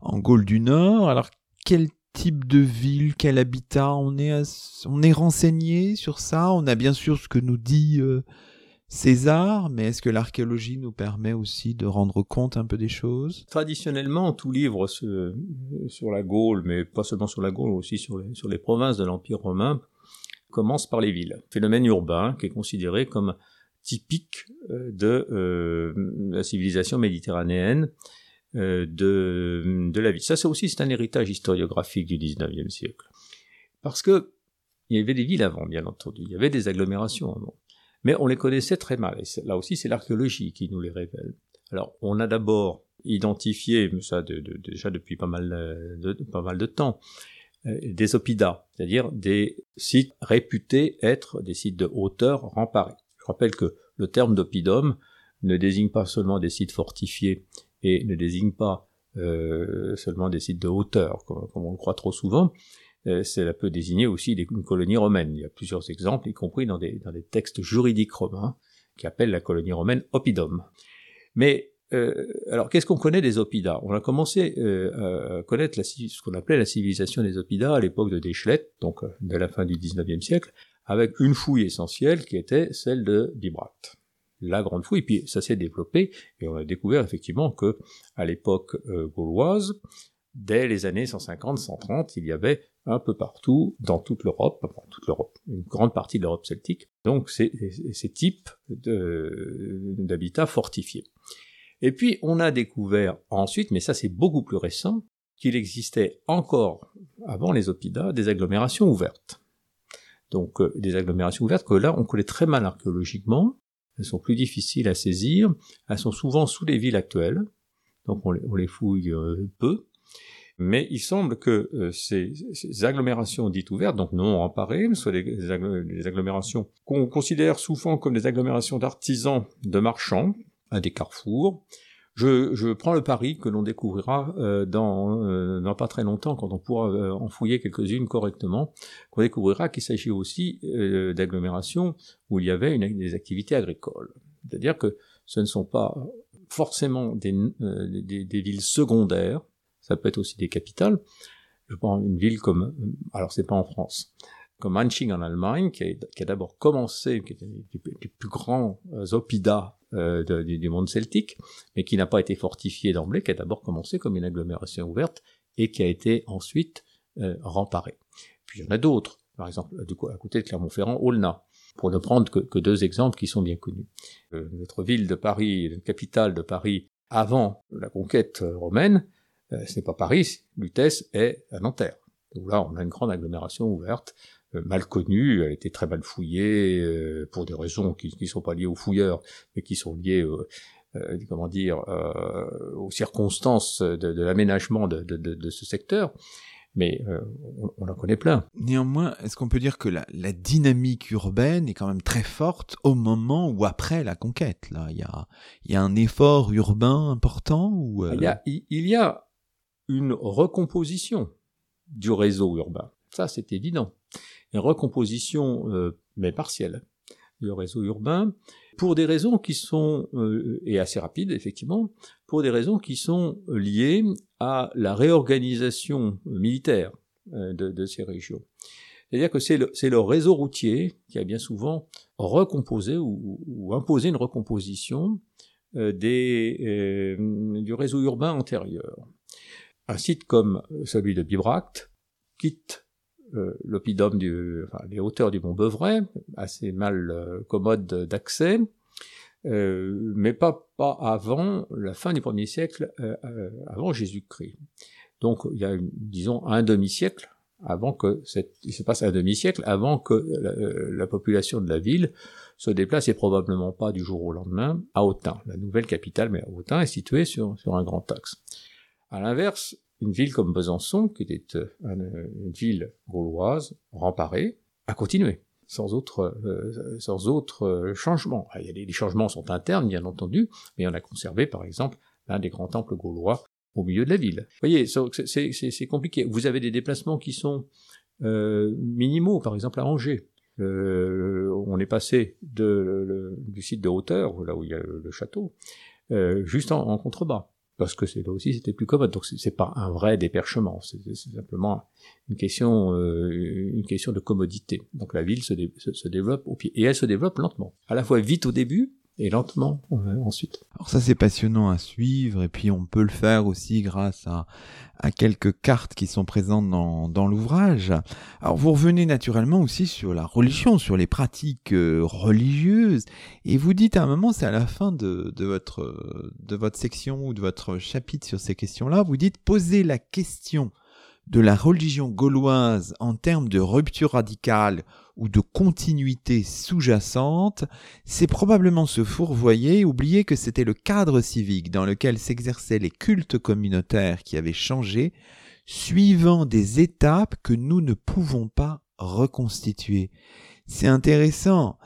en Gaule du Nord. Alors, quel type de ville, quel habitat on est, on est renseigné sur ça? On a bien sûr ce que nous dit... Euh, César, mais est-ce que l'archéologie nous permet aussi de rendre compte un peu des choses? Traditionnellement, tout livre sur la Gaule, mais pas seulement sur la Gaule, aussi sur les, provinces de l'Empire romain, commence par les villes. Phénomène urbain qui est considéré comme typique euh, de euh, la civilisation méditerranéenne de, de la ville. Ça, c'est aussi c'est un héritage historiographique du 19e siècle. Parce que il y avait des villes avant, bien entendu. Il y avait des agglomérations avant. Mais on les connaissait très mal. Là aussi, c'est l'archéologie qui nous les révèle. Alors, on a d'abord identifié, ça déjà depuis pas mal de, pas mal de temps, euh, des oppida, c'est-à-dire des sites réputés être des sites de hauteur remparés. Je rappelle que le terme d'oppidum ne désigne pas seulement des sites fortifiés et ne désigne pas euh, seulement des sites de hauteur, comme, on le croit trop souvent. Euh, cela peut désigner aussi une colonie romaine. Il y a plusieurs exemples, y compris dans des, dans des textes juridiques romains, qui appellent la colonie romaine oppidum. Mais euh, alors, qu'est-ce qu'on connaît des Oppidas? On a commencé euh, à connaître ce qu'on appelait la civilisation des Oppidas à l'époque de Deschlet, donc de la fin du 19e siècle, avec une fouille essentielle qui était celle de Bibracte. La grande fouille, puis ça s'est développé, et on a découvert effectivement que à l'époque gauloise, dès les années 150-130, il y avait un peu partout, dans toute l'Europe, toute l'Europe, une grande partie de l'Europe celtique, donc ces, types d'habitats fortifiés. Et puis on a découvert ensuite, mais ça c'est beaucoup plus récent, qu'il existait encore, avant les Oppidas, des agglomérations ouvertes. Donc euh, des agglomérations ouvertes que là on connaît très mal archéologiquement, elles sont plus difficiles à saisir, elles sont souvent sous les villes actuelles, donc on les, fouille euh, peu, mais il semble que euh, ces, agglomérations dites ouvertes, donc non emparées, soit des agglomérations qu'on considère souvent comme des agglomérations d'artisans, de marchands, à des carrefours. Je, je prends le pari que l'on découvrira euh, dans, euh, dans, pas très longtemps, quand on pourra euh, en fouiller quelques-unes correctement, qu'on découvrira qu'il s'agit aussi d'agglomérations où il y avait une, des activités agricoles. C'est-à-dire que ce ne sont pas forcément des, des, des, villes secondaires, ça peut être aussi des capitales. Je prends une ville comme, alors c'est pas en France, comme Manching en Allemagne, qui a, d'abord commencé, qui était des plus grands oppidas euh, du, monde celtique, mais qui n'a pas été fortifié d'emblée, qui a d'abord commencé comme une agglomération ouverte et qui a été ensuite euh, remparée. Puis il y en a d'autres, par exemple du coup, à côté de Clermont-Ferrand, Aulnat, pour ne prendre que, deux exemples qui sont bien connus. Euh, notre ville de Paris, la capitale de Paris, avant la conquête romaine, euh, ce n'est pas Paris, Lutèce est à Nanterre. Donc là, on a une grande agglomération ouverte euh, mal connue, elle était très mal fouillée euh, pour des raisons qui ne sont pas liées aux fouilleurs, mais qui sont liées, euh, comment dire, aux circonstances de, l'aménagement de, de, ce secteur. Mais on, en connaît plein. Néanmoins, est-ce qu'on peut dire que la, la, dynamique urbaine est quand même très forte au moment ou après la conquête Là, il y a, il y a un effort urbain important ou il, y a, il y a une recomposition du réseau urbain. Ça, c'est évident une recomposition, euh, mais partielle, du réseau urbain, pour des raisons qui sont, euh, et assez rapides effectivement, pour des raisons qui sont liées à la réorganisation militaire euh, de, ces régions. C'est-à-dire que c'est le, réseau routier qui a bien souvent recomposé ou, imposé une recomposition du réseau urbain antérieur. Un site comme celui de Bibracte quitte euh, l'oppidum du, enfin, les hauteurs du mont Beuvray, assez mal euh, commode d'accès, euh, mais pas, pas avant la fin du premier siècle, avant Jésus-Christ. Donc il y a, disons, un demi-siècle avant que cette, il se passe un demi-siècle avant que la, population de la ville se déplace et probablement pas du jour au lendemain à Autun. La nouvelle capitale, mais Autun est située sur, sur un grand axe. À l'inverse, une ville comme Besançon, qui était euh, une, ville gauloise, remparée, a continué, sans autre, euh, sans autre euh, changement. Ah, les, changements sont internes, bien entendu, mais on a conservé, par exemple, l'un des grands temples gaulois au milieu de la ville. Vous voyez, c'est compliqué. Vous avez des déplacements qui sont minimaux, par exemple à Angers. on est passé du site de hauteur, là où il y a le, château, juste en contrebas parce que c'est là aussi c'était plus commode. Donc c'est pas un vrai déperchement, c'est simplement une question, euh, une question de commodité. Donc la ville se, se, développe au pied et elle se développe lentement, à la fois vite au début et lentement ensuite. Alors ça c'est passionnant à suivre et puis on peut le faire aussi grâce à, à quelques cartes qui sont présentes dans, dans l'ouvrage. Alors vous revenez naturellement aussi sur la religion, sur les pratiques euh, religieuses et vous dites à un moment, c'est à la fin de, de, votre, de votre section ou de votre chapitre sur ces questions-là, vous dites poser la question de la religion gauloise en termes de rupture radicale ou de continuité sous-jacente, c'est probablement se fourvoyer, oublier que c'était le cadre civique dans lequel s'exerçaient les cultes communautaires qui avaient changé, suivant des étapes que nous ne pouvons pas reconstituer. C'est intéressant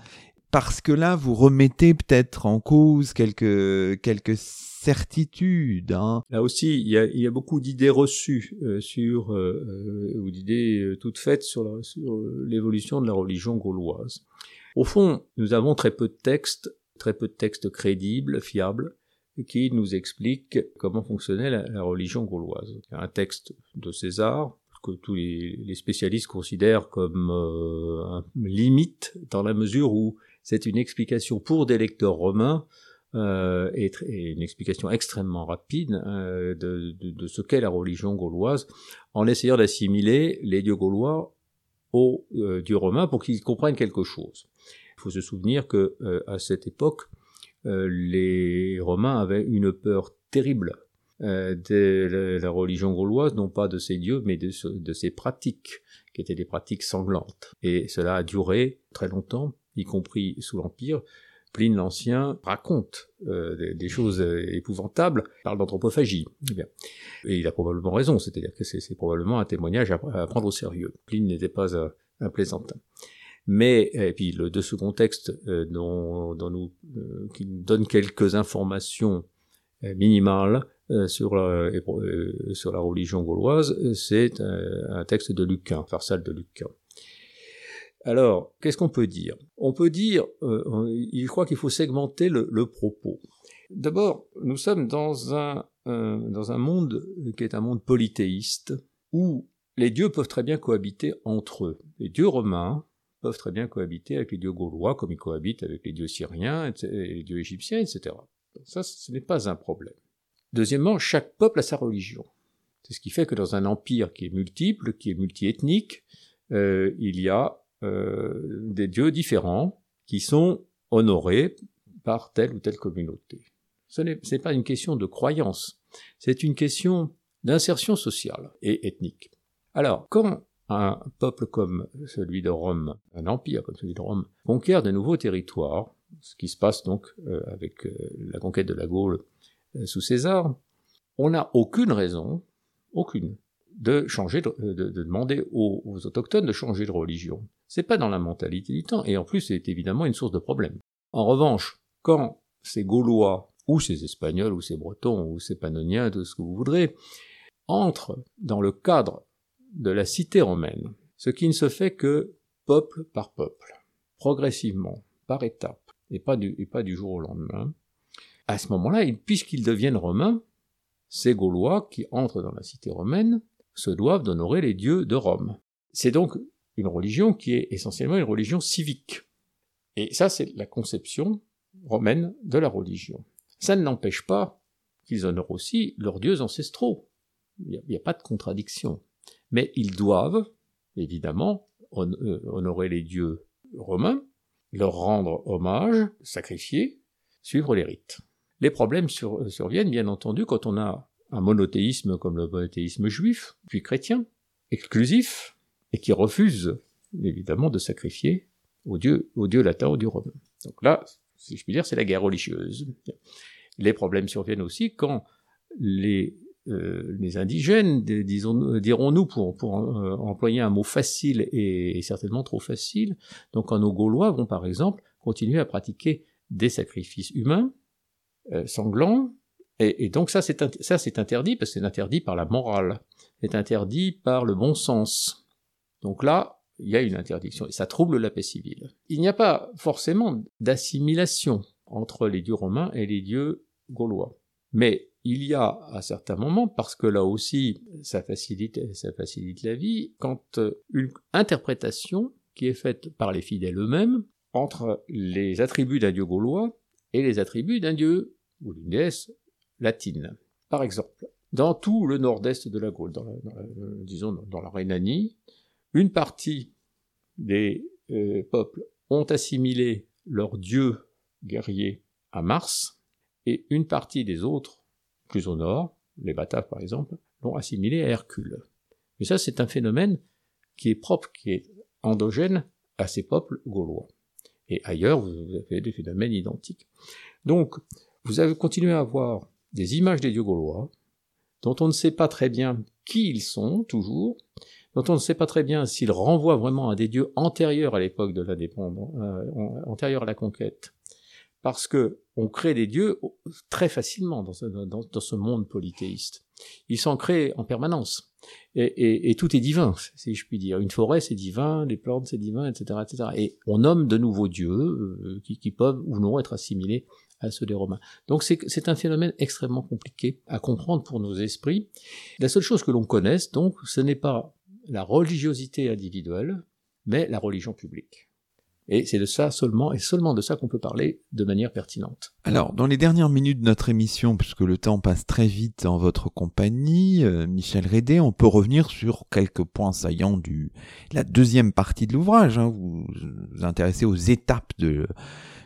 parce que là, vous remettez peut-être en cause quelques, quelques certitudes. Hein. Là aussi, il y a, beaucoup d'idées reçues euh, sur, euh, euh, ou d'idées toutes faites sur, l'évolution de la religion gauloise. Au fond, nous avons très peu de textes, très peu de textes crédibles, fiables, qui nous expliquent comment fonctionnait la, religion gauloise. Un texte de César, que tous les, spécialistes considèrent comme limite, dans la mesure où c'est une explication pour des lecteurs romains euh, et, une explication extrêmement rapide euh, de, de, de, ce qu'est la religion gauloise, en essayant d'assimiler les dieux gaulois aux euh, dieux romains pour qu'ils comprennent quelque chose. Il faut se souvenir que euh, à cette époque, euh, les Romains avaient une peur terrible de la, religion gauloise, non pas de ces dieux, mais de, ces pratiques, qui étaient des pratiques sanglantes. Et cela a duré très longtemps y compris sous l'Empire, Pline l'Ancien raconte euh, des, choses euh, épouvantables, parle d'anthropophagie. Eh et il a probablement raison, c'est-à-dire que c'est probablement un témoignage à, prendre au sérieux. Pline n'était pas un, plaisantin. Mais et puis le de second texte euh, dont, dont, nous, qui nous donne quelques informations minimales sur la, sur la religion gauloise, c'est un, texte de Lucain, Farsal de Lucain. Alors, qu'est-ce qu'on peut dire? On peut dire, euh, je crois qu'il faut segmenter le, propos. D'abord, nous sommes dans un, euh, dans un monde qui est un monde polythéiste, où les dieux peuvent très bien cohabiter entre eux. Les dieux romains peuvent très bien cohabiter avec les dieux gaulois, comme ils cohabitent avec les dieux syriens les dieux égyptiens, etc. Ça, ce n'est pas un problème. Deuxièmement, chaque peuple a sa religion. C'est ce qui fait que dans un empire qui est multiple, qui est multiethnique, euh, il y a euh, des dieux différents qui sont honorés par telle ou telle communauté. Ce n'est pas une question de croyance, c'est une question d'insertion sociale et ethnique. Alors, quand un peuple comme celui de Rome, un empire comme celui de Rome, conquiert de nouveaux territoires, ce qui se passe donc euh, avec euh, la conquête de la Gaule sous César, on n'a aucune raison, aucune, de changer, de, de, demander aux, autochtones de changer de religion. C'est pas dans la mentalité du temps, et en plus c'est évidemment une source de problème. En revanche, quand ces Gaulois, ou ces Espagnols, ou ces Bretons, ou ces Pannoniens, tout ce que vous voudrez, entrent dans le cadre de la cité romaine, ce qui ne se fait que peuple par peuple, progressivement, par étapes, et pas du, et pas du jour au lendemain, à ce moment-là, puisqu'ils deviennent romains, ces Gaulois qui entrent dans la cité romaine se doivent d'honorer les dieux de Rome. C'est donc une religion qui est essentiellement une religion civique. Et ça, c'est la conception romaine de la religion. Ça ne n'empêche pas qu'ils honorent aussi leurs dieux ancestraux. Il n'y a, pas de contradiction. Mais ils doivent, évidemment, euh, honorer les dieux romains, leur rendre hommage, sacrifier, suivre les rites. Les problèmes surviennent, bien entendu, quand on a un monothéisme comme le monothéisme juif, puis chrétien, exclusif, et qui refuse évidemment de sacrifier au dieu, au dieu latin, au dieu romain. Donc là, si je puis dire, c'est la guerre religieuse. Les problèmes surviennent aussi quand les, euh, les indigènes, dirons-nous, pour, pour euh, employer un mot facile et, certainement trop facile, donc quand nos Gaulois vont par exemple continuer à pratiquer des sacrifices humains, euh, sanglants, et, et, donc ça c'est interdit parce que c'est interdit par la morale, c'est interdit par le bon sens. Donc là, il y a une interdiction, et ça trouble la paix civile. Il n'y a pas forcément d'assimilation entre les dieux romains et les dieux gaulois. Mais il y a à certains moments, parce que là aussi ça facilite, la vie, quand une interprétation qui est faite par les fidèles eux-mêmes entre les attributs d'un dieu gaulois et les attributs d'un dieu ou d'une déesse latine. Par exemple, dans tout le nord-est de la Gaule, dans disons dans la Rhénanie, une partie des euh, peuples ont assimilé leur dieu guerrier à Mars, et une partie des autres, plus au nord, les Bataves par exemple, l'ont assimilé à Hercule. Mais ça, c'est un phénomène qui est propre, qui est endogène à ces peuples gaulois. Et ailleurs, vous avez des phénomènes identiques. Donc, vous avez continué à avoir des images des dieux gaulois, dont on ne sait pas très bien qui ils sont, toujours, dont on ne sait pas très bien s'ils renvoient vraiment à des dieux antérieurs à l'époque de l'indépendance, euh, antérieurs à la conquête, parce que on crée des dieux très facilement dans ce, dans, ce monde polythéiste. Ils sont créés en permanence. Et, tout est divin, si je puis dire. Une forêt, c'est divin, les plantes, c'est divin, etc., etc. Et on nomme de nouveaux dieux euh, qui, qui, peuvent ou non être assimilés à ceux des Romains. Donc c'est un phénomène extrêmement compliqué à comprendre pour nos esprits. La seule chose que l'on connaisse, donc, ce n'est pas la religiosité individuelle, mais la religion publique. Et c'est de ça seulement, et seulement de ça qu'on peut parler de manière pertinente. Alors, dans les dernières minutes de notre émission, puisque le temps passe très vite en votre compagnie, euh, Michel Rédé, on peut revenir sur quelques points saillants du la deuxième partie de l'ouvrage. Hein. Vous vous intéressez aux étapes de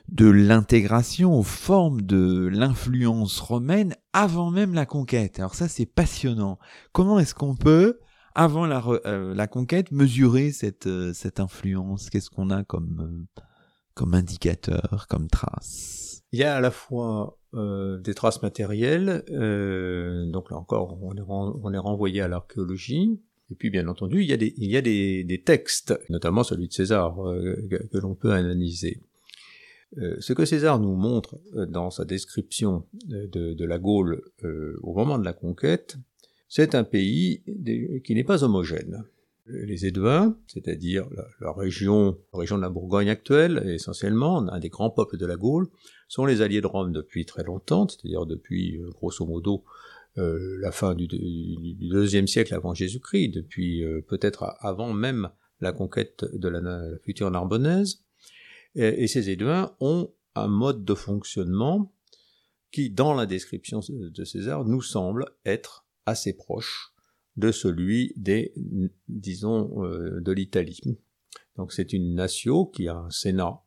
de l'intégration, aux formes de l'influence romaine avant même la conquête. Alors ça, c'est passionnant. Comment est-ce qu'on peut avant la, euh, la conquête, mesurer cette, euh, cette influence? Qu'est-ce qu'on a comme, euh, comme indicateur, comme trace? Il y a à la fois des traces matérielles, donc là encore, on est, on est renvoyé à l'archéologie, et puis, bien entendu, il y a des, il y a des, des textes, notamment celui de César, que, que l'on peut analyser. ce que César nous montre dans sa description de, de la Gaule au moment de la conquête, c'est un pays qui n'est pas homogène. Les Éduins, c'est-à-dire la, région, la région de la Bourgogne actuelle, essentiellement, un des grands peuples de la Gaule, sont les alliés de Rome depuis très longtemps, c'est-à-dire depuis, euh, grosso modo, euh, la fin du, deuxième siècle avant Jésus-Christ, depuis euh, peut-être avant même la conquête de la, future Narbonnaise. Et, et ces Éduins ont un mode de fonctionnement qui, dans la description de César, nous semble être assez proche de celui des, disons, euh, de l'Italie. Donc c'est une nation qui a un sénat,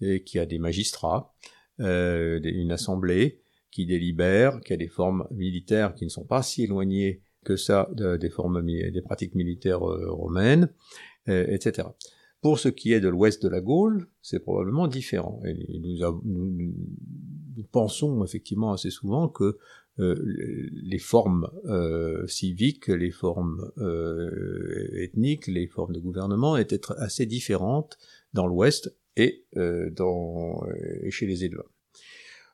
et qui a des magistrats, euh, une assemblée qui délibère, qui a des formes militaires qui ne sont pas si éloignées que ça des formes des pratiques militaires euh, romaines, etc. Pour ce qui est de l'ouest de la Gaule, c'est probablement différent. Nous, pensons effectivement assez souvent que les formes euh, civiques, les formes euh, ethniques, les formes de gouvernement étaient assez différentes dans l'Ouest et, chez les Éduins.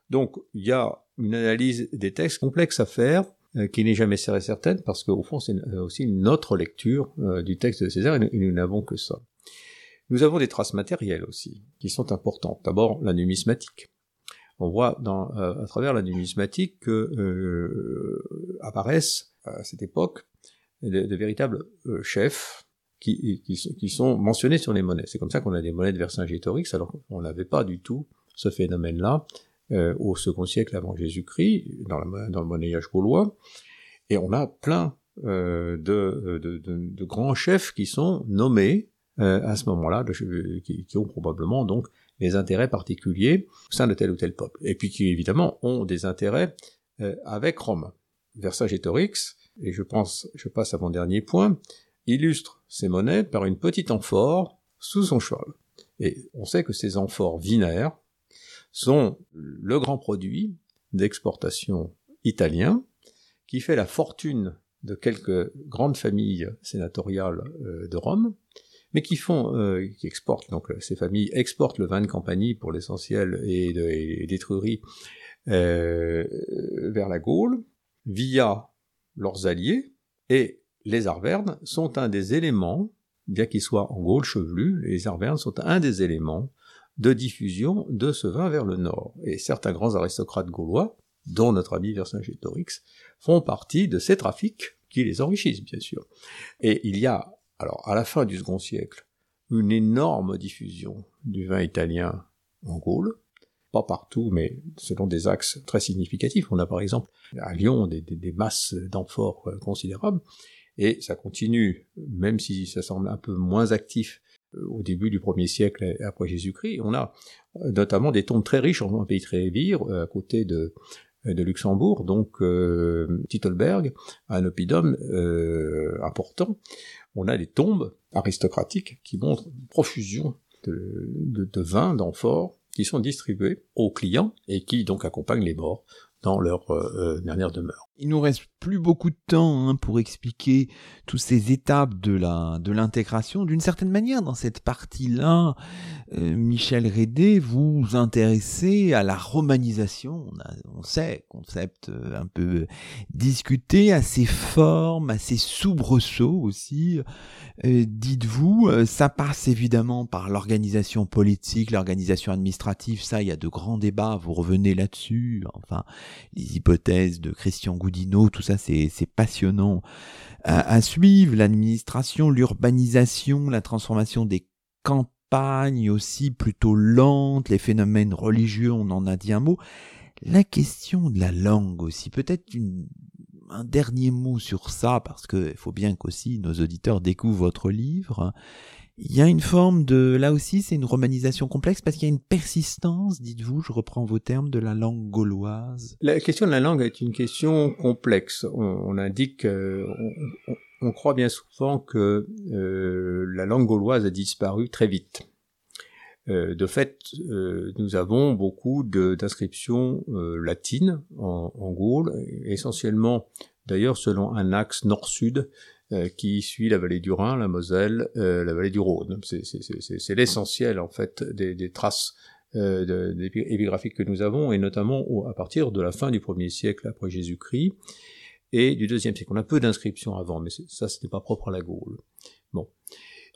Donc il y a une analyse des textes complexe à faire, qui n'est jamais certaine, parce qu'au fond c'est aussi une autre lecture du texte de César, et nous n'avons que ça. Nous avons des traces matérielles aussi, qui sont importantes. D'abord la numismatique on voit dans, euh, à travers la numismatique que euh, apparaissent à cette époque de, véritables euh, chefs qui, sont mentionnés sur les monnaies. C'est comme ça qu'on a des monnaies de Vercingétorix, alors qu'on n'avait pas du tout ce phénomène-là au second siècle avant Jésus-Christ, dans, le monnayage gaulois. Et on a plein de, de, grands chefs qui sont nommés à ce moment-là, qui, ont probablement donc des intérêts particuliers au sein de tel ou tel peuple, et puis qui évidemment ont des intérêts euh, avec Rome. Vercingétorix, et je pense, je passe à mon dernier point, illustre ces monnaies par une petite amphore sous son cheval. Et on sait que ces amphores vinaires sont le grand produit d'exportation italien qui fait la fortune de quelques grandes familles sénatoriales euh, de Rome, mais qui font, euh, qui exportent, donc euh, ces familles exportent le vin de Campanie pour l'essentiel et, euh, vers la Gaule via leurs alliés, et les Arvernes sont un des éléments, bien qu'ils soient en Gaule chevelu, les Arvernes sont un des éléments de diffusion de ce vin vers le nord. Et certains grands aristocrates gaulois, dont notre ami Vercingétorix, font partie de ces trafics qui les enrichissent, bien sûr. Et il y a alors à la fin du second siècle, une énorme diffusion du vin italien en Gaule, pas partout, mais selon des axes très significatifs. On a par exemple à Lyon des, masses d'amphores considérables, et ça continue, même si ça semble un peu moins actif au début du 1er siècle après Jésus-Christ. On a notamment des tombes très riches en un pays très vire, à côté de, Luxembourg, donc euh, Titelberg, un oppidum euh, important. On a des tombes aristocratiques qui montrent une profusion de, de, de vins, d'amphores, qui sont distribués aux clients et qui donc accompagnent les morts dans leur euh, dernière demeure. Il nous reste plus beaucoup de temps hein, pour expliquer toutes ces étapes de la de l'intégration. D'une certaine manière, dans cette partie-là, euh, Michel Rédé, vous intéressez à la romanisation. On, a, on sait, concept euh, un peu discuté, à ses formes, à ses soubresauts aussi. Euh, Dites-vous, ça passe évidemment par l'organisation politique, l'organisation administrative. Ça, il y a de grands débats. Vous revenez là-dessus. Enfin, les hypothèses de Christian Tout ça, c'est passionnant à, suivre. L'administration, l'urbanisation, la transformation des campagnes aussi plutôt lentes, les phénomènes religieux, on en a dit un mot. La question de la langue aussi, peut-être un dernier mot sur ça, parce que il faut bien qu'aussi nos auditeurs découvrent votre livre. Il y a une forme de, là aussi, c'est une romanisation complexe parce qu'il y a une persistance, dites-vous, je reprends vos termes, de la langue gauloise. La question de la langue est une question complexe. On, indique, on, croit bien souvent que euh, la langue gauloise a disparu très vite. Euh, de fait, euh, nous avons beaucoup d'inscriptions latines en, en Gaule, essentiellement d'ailleurs selon un axe nord-sud qui suit la vallée du Rhin, la Moselle, euh, la vallée du Rhône. C'est l'essentiel en fait des, traces euh, épigraphiques que nous avons, et notamment à partir de la fin du 1er siècle après Jésus-Christ et du deuxième siècle. On a peu d'inscriptions avant, mais ça, ce n'est pas propre à la Gaule. Bon.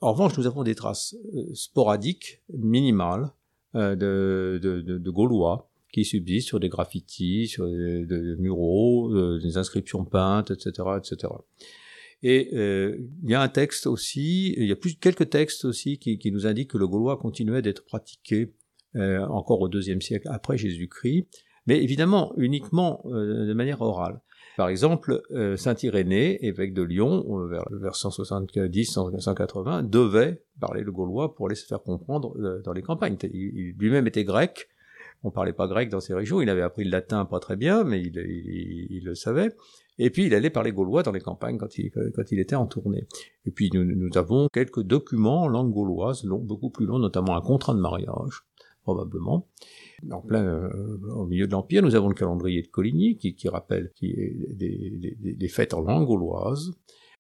En revanche, nous avons des traces euh, sporadiques, minimales, euh, de, Gaulois qui subsistent sur des graffitis, sur des, des muraux, euh, des inscriptions peintes, etc., etc. Et euh, il y a un texte aussi, il y a plus quelques textes aussi qui, nous indiquent que le gaulois continuait d'être pratiqué euh, encore au deuxième siècle après Jésus-Christ, mais évidemment uniquement euh, de manière orale. Par exemple, euh, Saint Irénée, évêque de Lyon, euh, vers, vers 170-180, devait parler le gaulois pour aller se faire comprendre euh, dans les campagnes. Il lui-même était grec, on parlait pas grec dans ces régions, il avait appris le latin pas très bien, mais il, le savait. Et puis il allait parler gaulois dans les campagnes quand il, était en tournée. Et puis nous, avons quelques documents en langue gauloise, long, beaucoup plus longs, notamment un contrat de mariage, probablement. En plein euh, au milieu de l'Empire, nous avons le calendrier de Coligny qui, rappelle des, fêtes en langue gauloise.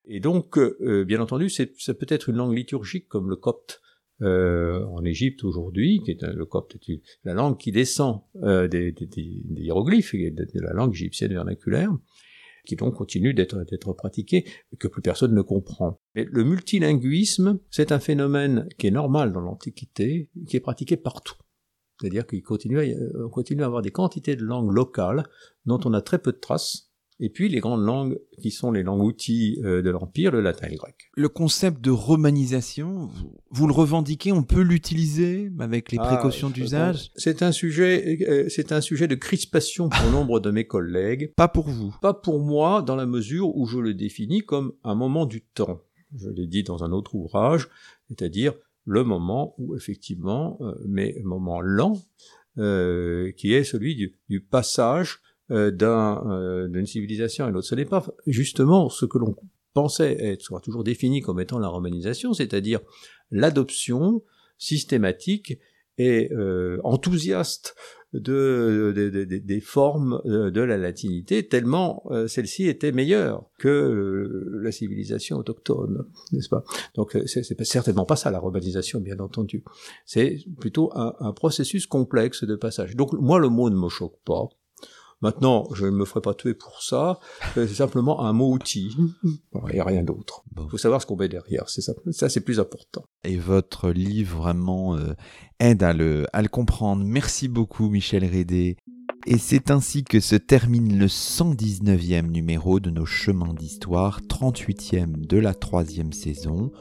Et donc, euh, bien entendu, c'est peut être une langue liturgique comme le copte euh, en Égypte aujourd'hui, qui est le copte la langue qui descend euh, des, des, des, hiéroglyphes, de, la langue égyptienne vernaculaire, qui donc continue d'être d'être pratiquée, que plus personne ne comprend. Mais le multilinguisme, c'est un phénomène qui est normal dans l'Antiquité, qui est pratiqué partout. C'est-à-dire qu'il continue, on continue à avoir des quantités de langues locales dont on a très peu de traces, et puis les grandes langues qui sont les langues outils euh, de l'Empire, le latin et le grec. Le concept de romanisation, vous, le revendiquez, on peut l'utiliser avec les ah, précautions d'usage C'est un sujet, euh, c'est un sujet de crispation pour nombre de mes collègues. Pas pour vous. Pas pour moi, dans la mesure où je le définis comme un moment du temps. Je l'ai dit dans un autre ouvrage, c'est-à-dire le moment où effectivement, euh, mais moment lent, euh, qui est celui du, du passage euh, euh, d'une civilisation à une autre. Ce n'est pas justement ce que l'on pensait être, soit toujours défini comme étant la romanisation, c'est-à-dire l'adoption systématique et euh, enthousiaste de, de, de, des formes de la latinité, tellement euh, celle-ci était meilleure que euh, la civilisation autochtone, n'est-ce pas? Donc c'est certainement pas ça la romanisation, bien entendu. C'est plutôt un, un processus complexe de passage. Donc moi le mot ne me choque pas. Maintenant, je ne me ferai pas tuer pour ça. C'est simplement un mot outil. Il n'y a rien d'autre. Il bon. faut savoir ce qu'on met derrière. C'est ça, ça c'est plus important. Et votre livre vraiment euh, aide à le, à le comprendre. Merci beaucoup, Michel Rédé. Et c'est ainsi que se termine le 119e numéro de nos chemins d'histoire, 38e de la troisième saison.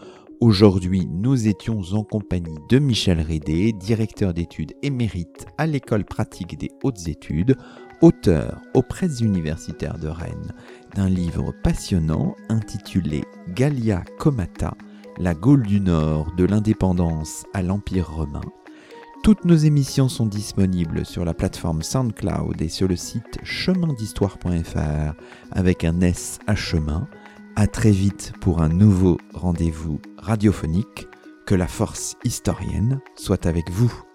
Aujourd'hui, nous étions en compagnie de Michel Rédé, directeur d'études émérite à l'École pratique des hautes études, auteur aux presses universitaires de Rennes d'un livre passionnant intitulé Gallia Comata, la Gaule du Nord de l'indépendance à l'Empire romain. Toutes nos émissions sont disponibles sur la plateforme SoundCloud et sur le site chemindhistoire.fr avec un S à chemin. À très vite pour un nouveau rendez-vous radiophonique. Que la force historienne soit avec vous.